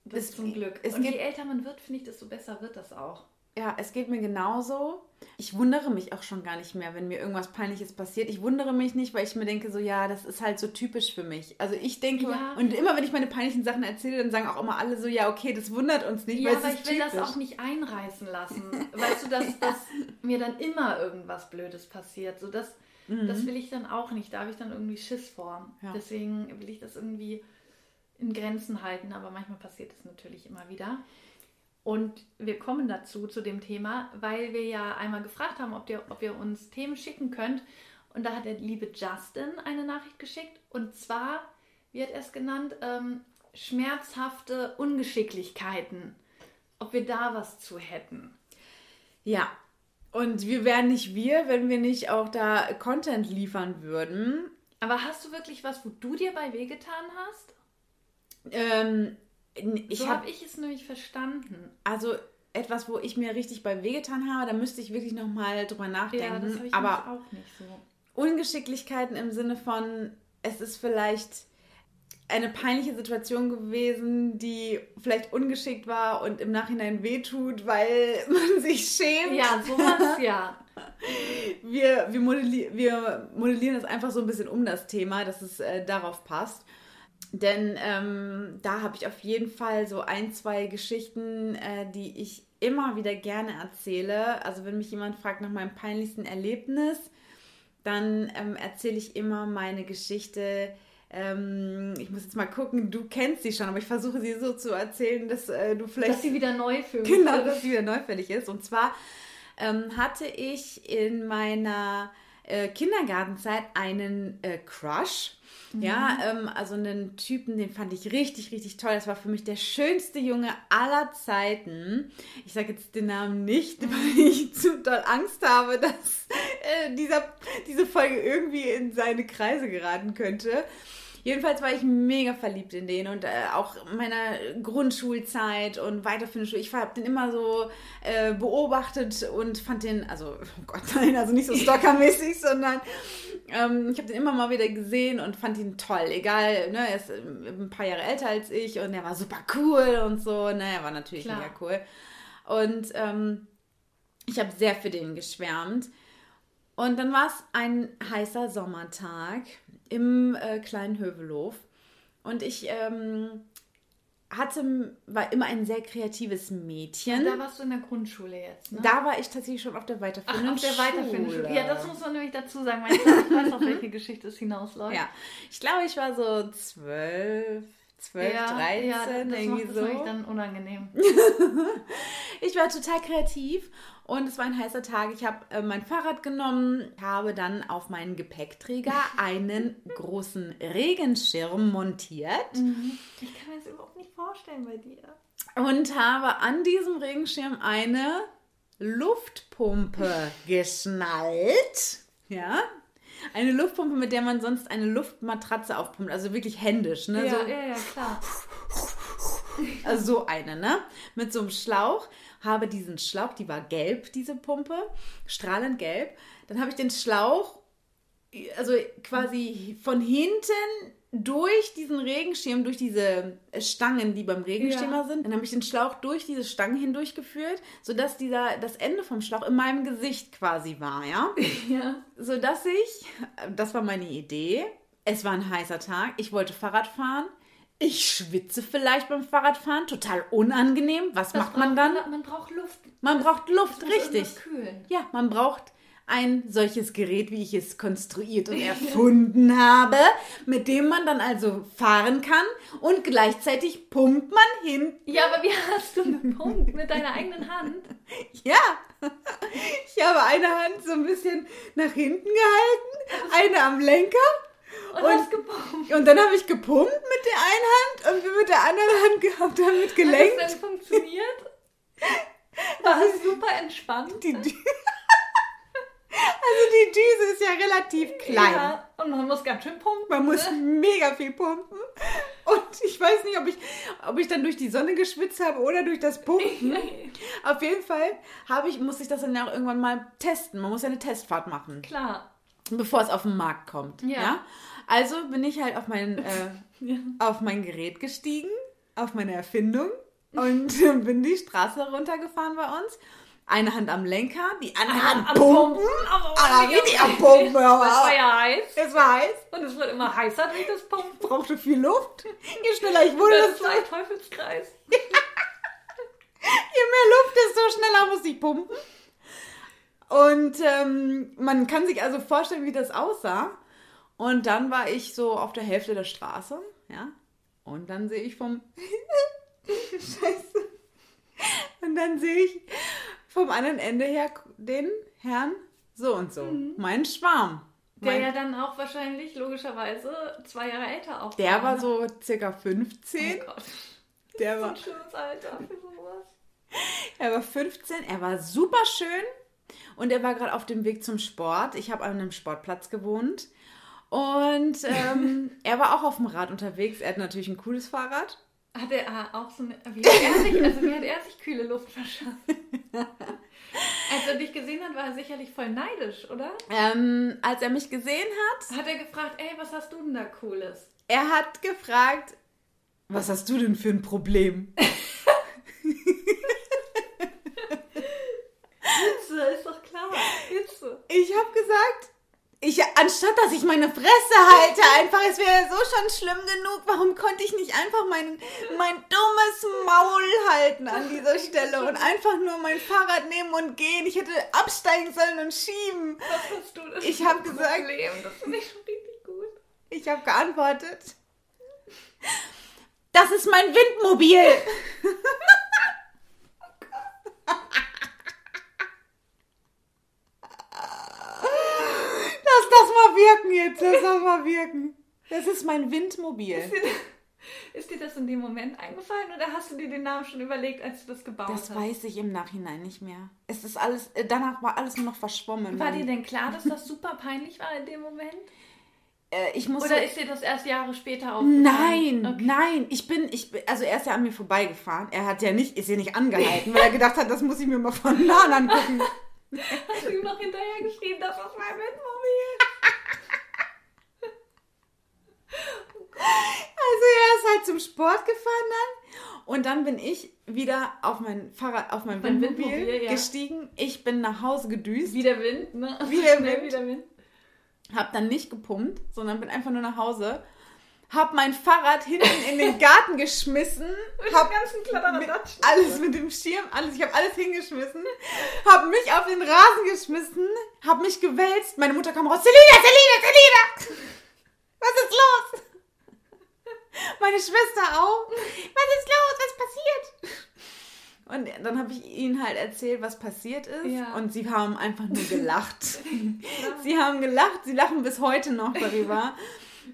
Das es, ist zum Glück. Und je älter man wird, finde ich, desto besser wird das auch. Ja, es geht mir genauso. Ich wundere mich auch schon gar nicht mehr, wenn mir irgendwas Peinliches passiert. Ich wundere mich nicht, weil ich mir denke, so ja, das ist halt so typisch für mich. Also ich denke, ja. und immer wenn ich meine peinlichen Sachen erzähle, dann sagen auch immer alle so, ja, okay, das wundert uns nicht. Ja, aber ich will typisch. das auch nicht einreißen lassen. weißt du, dass, dass mir dann immer irgendwas Blödes passiert. So, das, mhm. das will ich dann auch nicht. Da habe ich dann irgendwie Schiss vor. Ja. Deswegen will ich das irgendwie in Grenzen halten, aber manchmal passiert es natürlich immer wieder. Und wir kommen dazu, zu dem Thema, weil wir ja einmal gefragt haben, ob, ihr, ob ihr uns Themen schicken könnt. Und da hat der liebe Justin eine Nachricht geschickt. Und zwar, wie hat er es genannt, ähm, schmerzhafte Ungeschicklichkeiten. Ob wir da was zu hätten. Ja, und wir wären nicht wir, wenn wir nicht auch da Content liefern würden. Aber hast du wirklich was, wo du dir bei wehgetan hast? Ähm, ich so habe hab ich es nämlich verstanden. Also etwas, wo ich mir richtig bei wehgetan habe, da müsste ich wirklich nochmal drüber nachdenken. Ja, das ich Aber auch nicht so. Ungeschicklichkeiten im Sinne von, es ist vielleicht eine peinliche Situation gewesen, die vielleicht ungeschickt war und im Nachhinein wehtut, weil [laughs] man sich schämt. Ja, sowas, [laughs] ja. Wir, wir, modelli wir modellieren das einfach so ein bisschen um das Thema, dass es äh, darauf passt. Denn ähm, da habe ich auf jeden Fall so ein, zwei Geschichten, äh, die ich immer wieder gerne erzähle. Also wenn mich jemand fragt nach meinem peinlichsten Erlebnis, dann ähm, erzähle ich immer meine Geschichte. Ähm, ich muss jetzt mal gucken, du kennst sie schon, aber ich versuche sie so zu erzählen, dass äh, du vielleicht... Dass sie wieder neu für mich Genau, dass sie wieder neufällig ist. Und zwar ähm, hatte ich in meiner äh, Kindergartenzeit einen äh, Crush ja, mhm. ähm, also einen Typen, den fand ich richtig, richtig toll. Das war für mich der schönste Junge aller Zeiten. Ich sage jetzt den Namen nicht, [laughs] weil ich zu doll Angst habe, dass äh, dieser, diese Folge irgendwie in seine Kreise geraten könnte. Jedenfalls war ich mega verliebt in den und äh, auch meiner Grundschulzeit und weiterführende Schule. Ich habe den immer so äh, beobachtet und fand den, also, [laughs] oh Gott, nein, also nicht so [laughs] stalkermäßig, sondern ähm, ich habe den immer mal wieder gesehen und fand ihn toll. Egal, ne, er ist ein paar Jahre älter als ich und er war super cool und so. Ne, er war natürlich Klar. mega cool. Und ähm, ich habe sehr für den geschwärmt. Und dann war es ein heißer Sommertag im äh, kleinen Hövelhof. Und ich ähm, hatte, war immer ein sehr kreatives Mädchen. Und da warst du in der Grundschule jetzt, ne? Da war ich tatsächlich schon auf der weiterführenden Ach, auf der weiterführenden Schule. Ja, das muss man nämlich dazu sagen, weil ich, weiß, auf welche [laughs] Geschichte es hinausläuft. Ja, ich glaube, ich war so zwölf, 12, ja, 13, ja, das irgendwie macht, das so. dann unangenehm. [laughs] ich war total kreativ und es war ein heißer Tag. Ich habe äh, mein Fahrrad genommen, habe dann auf meinen Gepäckträger [laughs] einen großen Regenschirm montiert. Mhm. Ich kann mir das überhaupt nicht vorstellen bei dir. Und habe an diesem Regenschirm eine Luftpumpe [laughs] geschnallt. Ja, eine Luftpumpe, mit der man sonst eine Luftmatratze aufpumpt. Also wirklich händisch, ne? Ja, so, ja, ja, klar. [laughs] Also so eine, ne? Mit so einem Schlauch. Habe diesen Schlauch, die war gelb, diese Pumpe, strahlend gelb. Dann habe ich den Schlauch, also quasi von hinten durch diesen Regenschirm, durch diese Stangen, die beim Regenschirmer ja. sind, dann habe ich den Schlauch durch diese Stangen hindurchgeführt, sodass dieser, das Ende vom Schlauch in meinem Gesicht quasi war, ja? [laughs] Ja. Sodass ich, das war meine Idee, es war ein heißer Tag, ich wollte Fahrrad fahren. Ich schwitze vielleicht beim Fahrradfahren, total unangenehm. Was Das macht man dann? Man braucht Luft. Man braucht Luft, richtig. kühlen. Ja, man braucht ein solches Gerät, wie ich es konstruiert und [laughs] erfunden habe, mit dem man dann also fahren kann und gleichzeitig pumpt man hin. Ja, aber wie hast du gepumpt mit deiner eigenen Hand? [laughs] Ja, ich habe eine Hand so ein bisschen nach hinten gehalten, eine am Lenker Und, Und- und dann habe ich gepumpt mit der einen Hand und mit der anderen Hand gehabt damit Hat gelenkt. das denn funktioniert? [laughs] War es super entspannt? Die, Dü- also die Düse ist ja relativ klein. Ja, und man muss ganz schön pumpen. Man muss ne? mega viel pumpen. Und ich weiß nicht, ob ich, ob ich dann durch die Sonne geschwitzt habe oder durch das Pumpen. [laughs] Auf jeden Fall habe ich, muss ich das dann ja auch irgendwann mal testen. Man muss ja eine Testfahrt machen, Klar. bevor es auf den Markt kommt. Ja. Also bin ich halt auf mein, [laughs] äh, Ja. auf mein Gerät gestiegen, auf meine Erfindung und [laughs] bin die Straße runtergefahren bei uns. Eine Hand am Lenker, die andere Hand Am pumpen. Aber Ah, wie die am Pumpen, Das aber- war ja heiß. Es war heiß, Und es wird immer heißer durch das Pumpen. brauchte viel Luft. Je schneller ich wurde, Das desto ist ein Teufelskreis. Je mehr Luft, desto schneller muss ich pumpen. Und ähm, man kann sich also vorstellen, wie das aussah. Und dann war ich so auf der Hälfte der Straße, ja. Und dann sehe ich vom [laughs] Scheiße. Und dann sehe ich vom anderen Ende her den Herrn so und so, mein Schwarm. Der Mein, ja dann auch wahrscheinlich logischerweise zwei Jahre älter auch der war ne? so circa 15. Oh Gott. [laughs] Der So war ein schlimmes Alter für sowas. Er war 15, er war super schön und er war gerade auf dem Weg zum Sport. Ich habe an einem Sportplatz gewohnt und [laughs] ähm, er war auch auf dem Rad unterwegs. Er hat natürlich ein cooles Fahrrad. Hat er ah, auch so eine. Wie hat er sich, also wie hat er sich kühle Luft verschafft? [laughs] Als er dich gesehen hat, war er sicherlich voll neidisch, oder? Ähm, als er mich gesehen hat, Hat er gefragt, ey, was hast du denn da Cooles? er hat gefragt, was hast du denn für ein Problem? [laughs] [laughs] Hitze, ist doch klar. Hitze. Ich habe gesagt, ich, anstatt dass ich meine Fresse halte, einfach, es wäre so schon schlimm genug, warum konnte ich nicht einfach mein, mein dummes Maul halten an dieser Stelle und einfach nur mein Fahrrad nehmen und gehen? Ich hätte absteigen sollen und schieben. Was hast du denn Ich für hab ein gesagt- Problem? Das ich schon richtig gut. Ich habe geantwortet, das ist mein Windmobil. [laughs] Lass das mal wirken jetzt, lass das mal wirken. Das ist mein Windmobil. Ist dir das in dem Moment eingefallen oder hast du dir den Namen schon überlegt, als du das gebaut Das hast? weiß ich im Nachhinein nicht mehr. Es ist alles, äh, danach war alles nur noch verschwommen. War dir denn klar, dass das super peinlich war in dem Moment? äh, ich muss Oder ist dir das erst Jahre später aufgefallen? Nein, Okay. nein, ich bin, ich bin, also er ist ja an mir vorbeigefahren. Er hat ja nicht, ist ja nicht angehalten, weil er gedacht hat, das muss ich mir mal von nah an angucken. [laughs] Hast du ihm noch hinterher geschrieben, das ist mein Windmobil? Also er ist halt zum Sport gefahren dann und dann bin ich wieder auf mein Fahrrad, auf mein Mein Windmobil, Windmobil, ja. gestiegen. Ich bin nach Hause gedüst, Wie der Wind, ne? Wie [laughs] der Wind. Wie der Wind. hab dann nicht gepumpt, sondern bin einfach nur nach Hause, hab mein Fahrrad hinten in den Garten geschmissen, [laughs] hab dem ganzen mit, Kladderadatsch. alles mit dem Schirm, alles, ich habe alles hingeschmissen, hab mich auf den Rasen geschmissen, hab mich gewälzt. Meine Mutter kam raus, Selina, Selina, Selina! [laughs] Was ist los? Meine Schwester auch. Was ist los? Was passiert? Und dann habe ich ihnen halt erzählt, was passiert ist. Ja. Und sie haben einfach nur gelacht. [laughs] sie haben gelacht. Sie lachen bis heute noch darüber.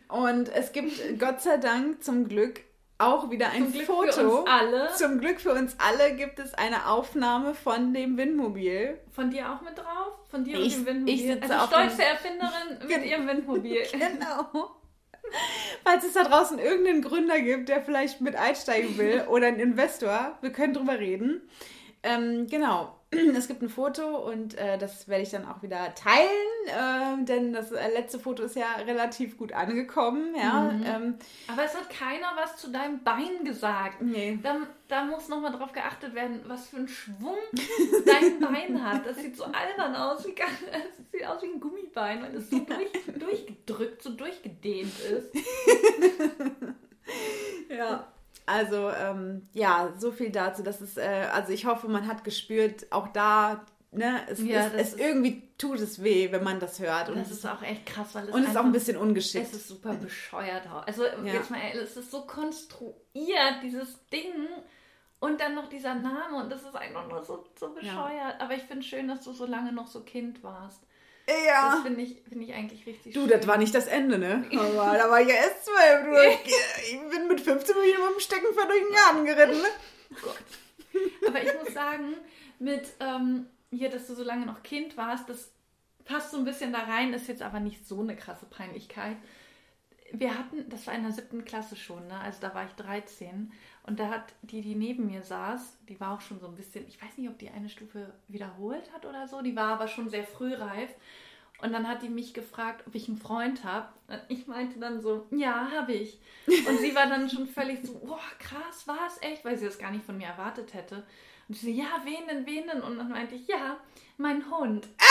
Und es gibt Gott sei Dank zum Glück auch wieder ein Zum Foto. für uns alle. Zum Glück für uns alle gibt es eine Aufnahme von dem Windmobil. Von dir auch mit drauf? Von dir Ich- und dem Windmobil? ich sitze also auf stolze Erfinderin mit ihrem Windmobil. [laughs] Genau. Falls es da draußen irgendeinen Gründer gibt, der vielleicht mit einsteigen will oder einen Investor, wir können drüber reden. Ähm, genau. [clears throat] Es gibt ein Foto und äh, das werde ich dann auch wieder teilen, äh, denn das äh, letzte Foto ist ja relativ gut angekommen. Ja? Mhm. Ähm, Aber es hat keiner was zu deinem Bein gesagt. nee. Da, da muss nochmal drauf geachtet werden, was für einen Schwung dein Bein hat. Das sieht so albern aus. Wie, kann- das [laughs] sieht aus wie ein Gummibein, weil es so [laughs] durch, durchgedrückt, so durchgedehnt ist. [laughs] Ja. Also, ähm, ja, so viel dazu. Das ist, äh, also ich hoffe, man hat gespürt, auch da, ne, es, Ja, das es ist- irgendwie tut es weh, wenn man das hört. Und, Das ist auch echt krass, weil es und es ist auch ein bisschen ungeschickt. Es ist super bescheuert. auch. Also Ja. jetzt mal, es ist so konstruiert, dieses Ding. Und dann noch dieser Name und das ist einfach nur so, so bescheuert. Aber ich finde schön, dass du so lange noch so Kind warst. Das ja. finde ich, finde ich eigentlich richtig Du, schön. das war nicht das Ende, ne? [laughs] Aber da war ich ja erst zwölf. Du, ich bin mit 15 bin ich mit dem Steckenpferd durch den Garten geritten, ne? [laughs] Aber ich muss sagen, mit ähm, hier, dass du so lange noch Kind warst, das passt so ein bisschen da rein, ist jetzt aber nicht so eine krasse Peinlichkeit. Wir hatten, das war in der siebten Klasse schon, ne? also da war ich 13 und da hat die, die neben mir saß, die war auch schon so ein bisschen, ich weiß nicht, ob die eine Stufe wiederholt hat oder so, die war aber schon sehr frühreif und dann hat die mich gefragt, ob ich einen Freund habe. Ich meinte dann so, ja, habe ich. Und sie war dann schon völlig so, boah, krass, war es echt, weil sie das gar nicht von mir erwartet hätte. Und sie so, ja, wen denn, wen denn? Und dann meinte ich, ja, mein Hund. [laughs] das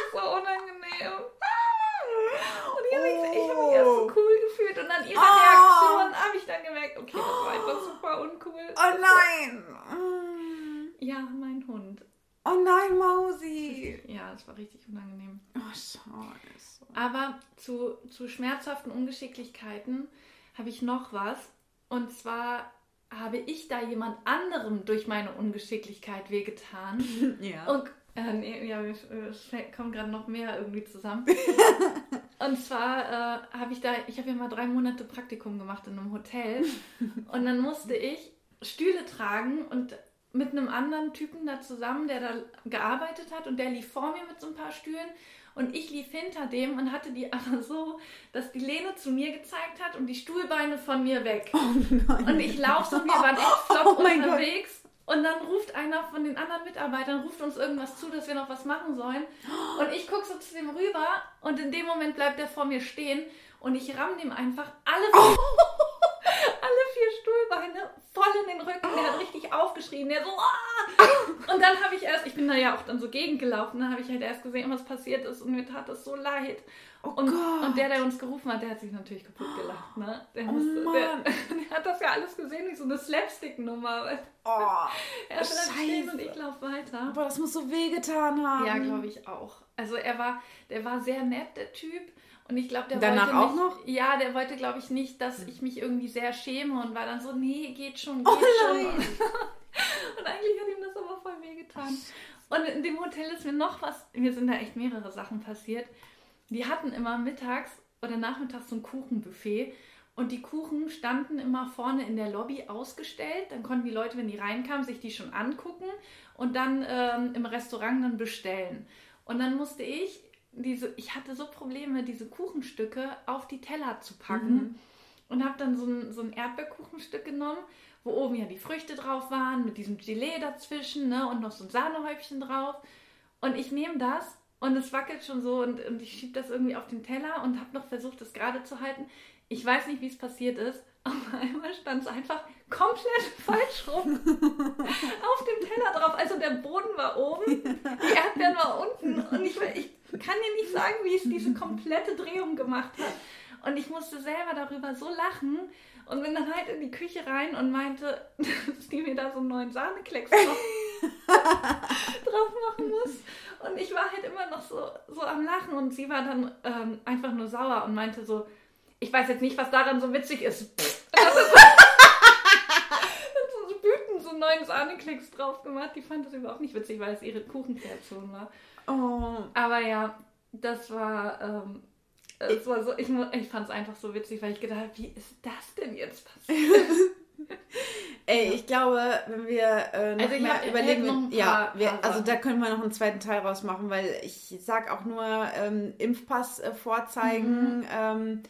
ist so unangenehm. Und ich habe mich, ich hab mich erst so cool gefühlt und an ihrer Oh. Reaktion habe ich dann gemerkt, okay, das war einfach [gasps] super uncool. Oh nein! Mm. Ja, mein Hund. Oh nein, Mausi! Ja, das war richtig unangenehm. Oh, scheiße. Aber zu, zu schmerzhaften Ungeschicklichkeiten habe ich noch was. Und zwar habe ich da jemand anderem durch meine Ungeschicklichkeit wehgetan. [laughs] Ja. Und äh, nee, ja, es es kommen gerade noch mehr irgendwie zusammen. [laughs] Und zwar äh, habe ich da, ich habe ja mal drei Monate Praktikum gemacht in einem Hotel. [laughs] Und dann musste ich Stühle tragen und mit einem anderen Typen da zusammen, der da gearbeitet hat und der lief vor mir mit so ein paar Stühlen und ich lief hinter dem und hatte die [laughs] aber so, dass die Lehne zu mir gezeigt hat und die Stuhlbeine von mir weg. Und ich laufe so, wir waren echt flott Oh mein Gott. Und dann ruft einer von den anderen Mitarbeitern, ruft uns irgendwas zu, dass wir noch was machen sollen. Und ich gucke so zu dem rüber und in dem Moment bleibt er vor mir stehen und ich ramm dem einfach alle vier, [laughs] alle vier Stuhlbeine voll in den Rücken. Der hat richtig aufgeschrien. Der so, "Ah!" Und dann habe ich erst, ich bin da ja auch dann so gegengelaufen, dann habe ich halt erst gesehen, was passiert ist und mir tat das so leid. und, Oh Gott. und der, der uns gerufen hat, der hat sich natürlich kaputt gelacht. Ne? Der, musste, Oh der, Mann. [laughs] der hat das ja alles gesehen, wie so eine Slapstick-Nummer. Oh, [laughs] Er bleibt stehen und ich laufe weiter. aber das muss so wehgetan haben. Ja, glaube ich auch. Also er war, der war sehr nett, der Typ. Und ich glaube, der Danach wollte auch nicht, noch? Ja, der wollte, glaube ich, nicht, dass ich mich irgendwie sehr schäme und war dann so, nee, geht schon, geht Oh schon. [laughs] Und eigentlich hat ihm das aber voll wehgetan. Und in dem Hotel ist mir noch was, mir sind da echt mehrere Sachen passiert. Die hatten immer mittags oder nachmittags so ein Kuchenbuffet. Und die Kuchen standen immer vorne in der Lobby ausgestellt. Dann konnten die Leute, wenn die reinkamen, sich die schon angucken und dann ähm, im Restaurant dann bestellen. Und dann musste ich diese, ich hatte so Probleme, diese Kuchenstücke auf die Teller zu packen. Und habe dann so ein, so ein Erdbeerkuchenstück genommen, wo oben ja die Früchte drauf waren, mit diesem Gelee dazwischen ne, und noch so ein Sahnehäubchen drauf. Und ich nehme das und es wackelt schon so und, und ich schiebe das irgendwie auf den Teller und habe noch versucht, das gerade zu halten. Ich weiß nicht, wie es passiert ist. Auf einmal stand es einfach komplett [laughs] falsch rum auf dem Teller drauf. Also der Boden war oben, die Erdbeeren war unten und ich, ich kann dir nicht sagen, wie es diese komplette Drehung gemacht hat. Und ich musste selber darüber so lachen und bin dann halt in die Küche rein und meinte, [laughs] dass die mir da so einen neuen Sahneklecks drauf, [laughs] drauf machen muss. Und ich war halt immer noch so, so am Lachen und sie war dann ähm, einfach nur sauer und meinte so, ich weiß jetzt nicht, was daran so witzig ist. Und [laughs] das ist so Büten so neuen Sahneklecks drauf gemacht. Die fand das überhaupt nicht witzig, weil es ihre Kuchenkreation war. Oh, Aber ja, das war, ähm, es war so, ich, ich fand es einfach so witzig, weil ich gedacht habe, wie ist das denn jetzt passiert? [laughs] ey, ich glaube, wenn wir äh, noch Also ich hab- überlegen, noch ein ja, paar- wir, paar also da können wir noch einen zweiten Teil rausmachen, weil ich sag auch nur ähm, Impfpass äh, vorzeigen, Mhm. ähm,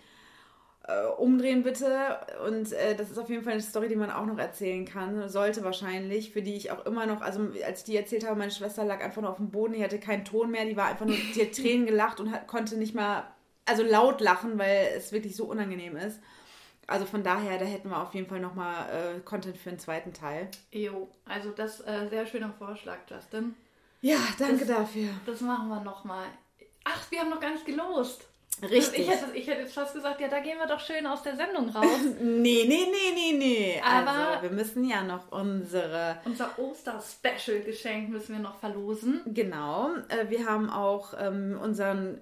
äh, umdrehen bitte. Und äh, das ist auf jeden Fall eine Story, die man auch noch erzählen kann. Sollte wahrscheinlich, für die ich auch immer noch, also als ich die erzählt habe, meine Schwester lag einfach nur auf dem Boden, die hatte keinen Ton mehr, die war einfach nur, die hat [laughs] Tränen gelacht und hat, konnte nicht mal, also laut lachen, weil es wirklich so unangenehm ist. Also von daher, da hätten wir auf jeden Fall nochmal äh, Content für einen zweiten Teil. Jo, also das äh, sehr schöner Vorschlag, Justin. Ja, danke Das- dafür. Das machen wir nochmal. Ach, wir haben noch gar nicht gelost. Richtig. Ich hätte, ich hätte jetzt fast gesagt, ja, da gehen wir doch schön aus der Sendung raus. [laughs] Nee, nee, nee, nee, nee. Aber- also, wir müssen ja noch unsere. Unser Oster-Special-Geschenk müssen wir noch verlosen. Genau, äh, wir haben auch ähm, unseren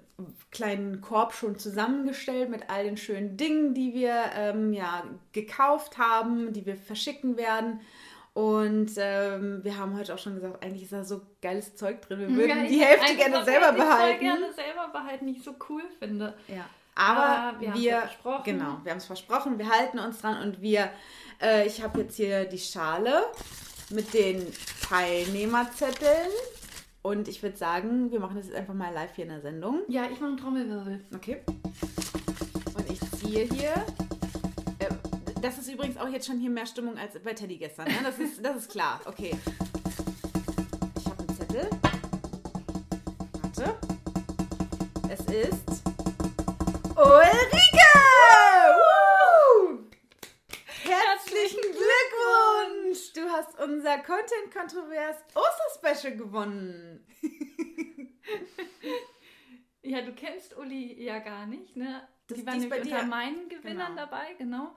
kleinen Korb schon zusammengestellt mit all den schönen Dingen, die wir ähm, ja, gekauft haben, die wir verschicken werden. Und ähm, wir haben heute auch schon gesagt, eigentlich ist da so geiles Zeug drin. Wir würden Ja, ich die Hälfte gerne selber behalten. gerne selber behalten, die ich so cool finde. Ja. Aber, Aber wir wir, ja versprochen. genau, wir haben es versprochen, wir halten uns dran und wir, äh, ich habe jetzt hier die Schale mit den Teilnehmerzetteln und ich würde sagen, wir machen das jetzt einfach mal live hier in der Sendung. Ja, ich mache einen Trommelwirbel. Okay. Und ich ziehe hier. Das ist übrigens auch jetzt schon hier mehr Stimmung als bei Teddy gestern. Ne? Das, ist, das ist klar. Okay. Ich habe einen Zettel. Warte. Es ist Ulrike! Woo! Herzlichen Glückwunsch! Du hast unser Content Kontrovers Osterspecial gewonnen. [laughs] Ja, du kennst Uli ja gar nicht, ne? Das- die war nämlich bei unter dir. meinen Gewinnern Genau. dabei, genau.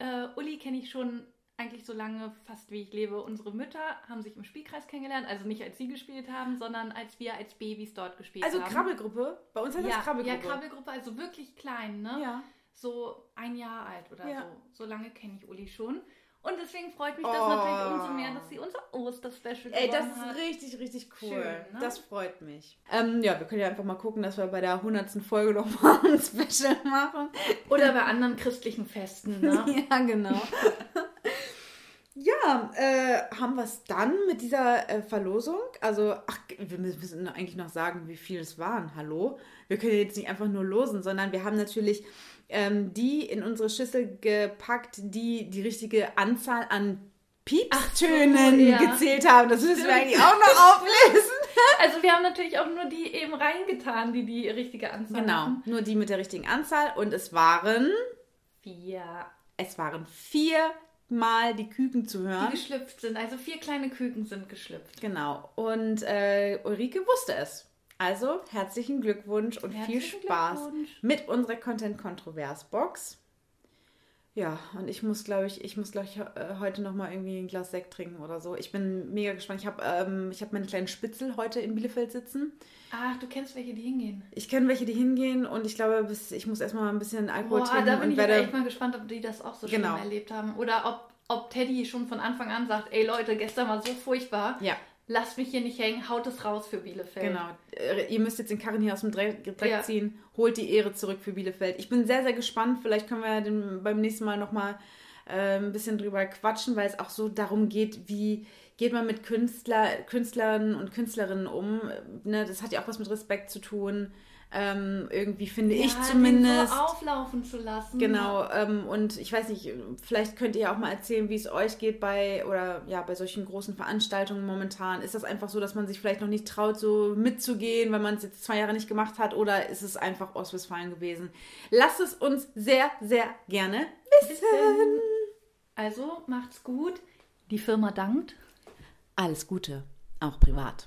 Äh, Uli kenne ich schon eigentlich so lange, fast wie ich lebe. Unsere Mütter haben sich im Spielkreis kennengelernt, also nicht als sie gespielt haben, sondern als wir als Babys dort gespielt Also haben. Krabbelgruppe? Bei uns heißt ja, das Krabbelgruppe. Ja, Krabbelgruppe, also wirklich klein, ne? Ja. So ein Jahr alt oder Ja. so. So lange kenne ich Uli schon. Und deswegen freut mich das Oh. natürlich umso mehr, dass sie unser Osterspecial Ey, das ist hat. richtig, richtig cool. Schön, ne? Das freut mich. Ähm, ja, wir können ja einfach mal gucken, dass wir bei der 100. Folge nochmal ein Special machen. Oder bei anderen christlichen Festen, ne? [laughs] Ja, genau. ja, äh, haben wir es dann mit dieser äh, Verlosung? Also, ach, wir müssen eigentlich noch sagen, wie viel es waren. Hallo? Wir können jetzt nicht einfach nur losen, sondern wir haben natürlich ähm, die in unsere Schüssel gepackt, die die richtige Anzahl an Piepstönen so, ja. gezählt haben. Das müssen wir eigentlich auch noch auflösen. [laughs] Also wir haben natürlich auch nur die eben reingetan, die die richtige Anzahl Genau, hatten. nur die mit der richtigen Anzahl. Und es waren, Vier, es waren viermal die Küken zu die hören. geschlüpft sind. Also vier kleine Küken sind geschlüpft. Genau. Und äh, Ulrike wusste es. Also herzlichen Glückwunsch und viel Herzlichen Spaß Glückwunsch. mit unserer Content Kontrovers Box. Ja, und ich muss, glaube ich, ich muss, glaube ich, äh, heute noch mal irgendwie ein Glas Sekt trinken oder so. Ich bin mega gespannt. Ich habe ähm, ich hab meine kleinen Spitzel heute in Bielefeld sitzen. Ach, du kennst welche, die hingehen. Ich kenne welche, die hingehen und ich glaube, bis, ich muss erstmal ein bisschen Alkohol Boah, trinken da bin ich werde echt mal gespannt, ob die das auch so Genau. schlimm erlebt haben. Oder ob, ob Teddy schon von Anfang an sagt, ey Leute, gestern war so furchtbar. Ja, Lasst mich hier nicht hängen, haut es raus für Bielefeld. genau. Äh, Ihr müsst jetzt den Karren hier aus dem Dreck, Dreck Ja. ziehen. Holt die Ehre zurück für Bielefeld. Ich bin sehr, sehr gespannt. Vielleicht können wir den, beim nächsten Mal nochmal äh, ein bisschen drüber quatschen, weil es auch so darum geht, wie geht man mit Künstler, Künstlern und Künstlerinnen um. Ne, das hat ja auch was mit Respekt zu tun. Ähm, irgendwie finde Ja, ich den zumindest. So auflaufen zu lassen. Genau, ähm, und ich weiß nicht, vielleicht könnt ihr auch mal erzählen, wie es euch geht bei oder ja, bei solchen großen Veranstaltungen momentan. Ist das einfach so, dass man sich vielleicht noch nicht traut, so mitzugehen, weil man es jetzt zwei Jahre nicht gemacht hat, oder ist es einfach Ostwestfalen gewesen? Lasst es uns sehr, sehr gerne wissen. Also macht's gut. Die Firma dankt. Alles Gute, auch privat.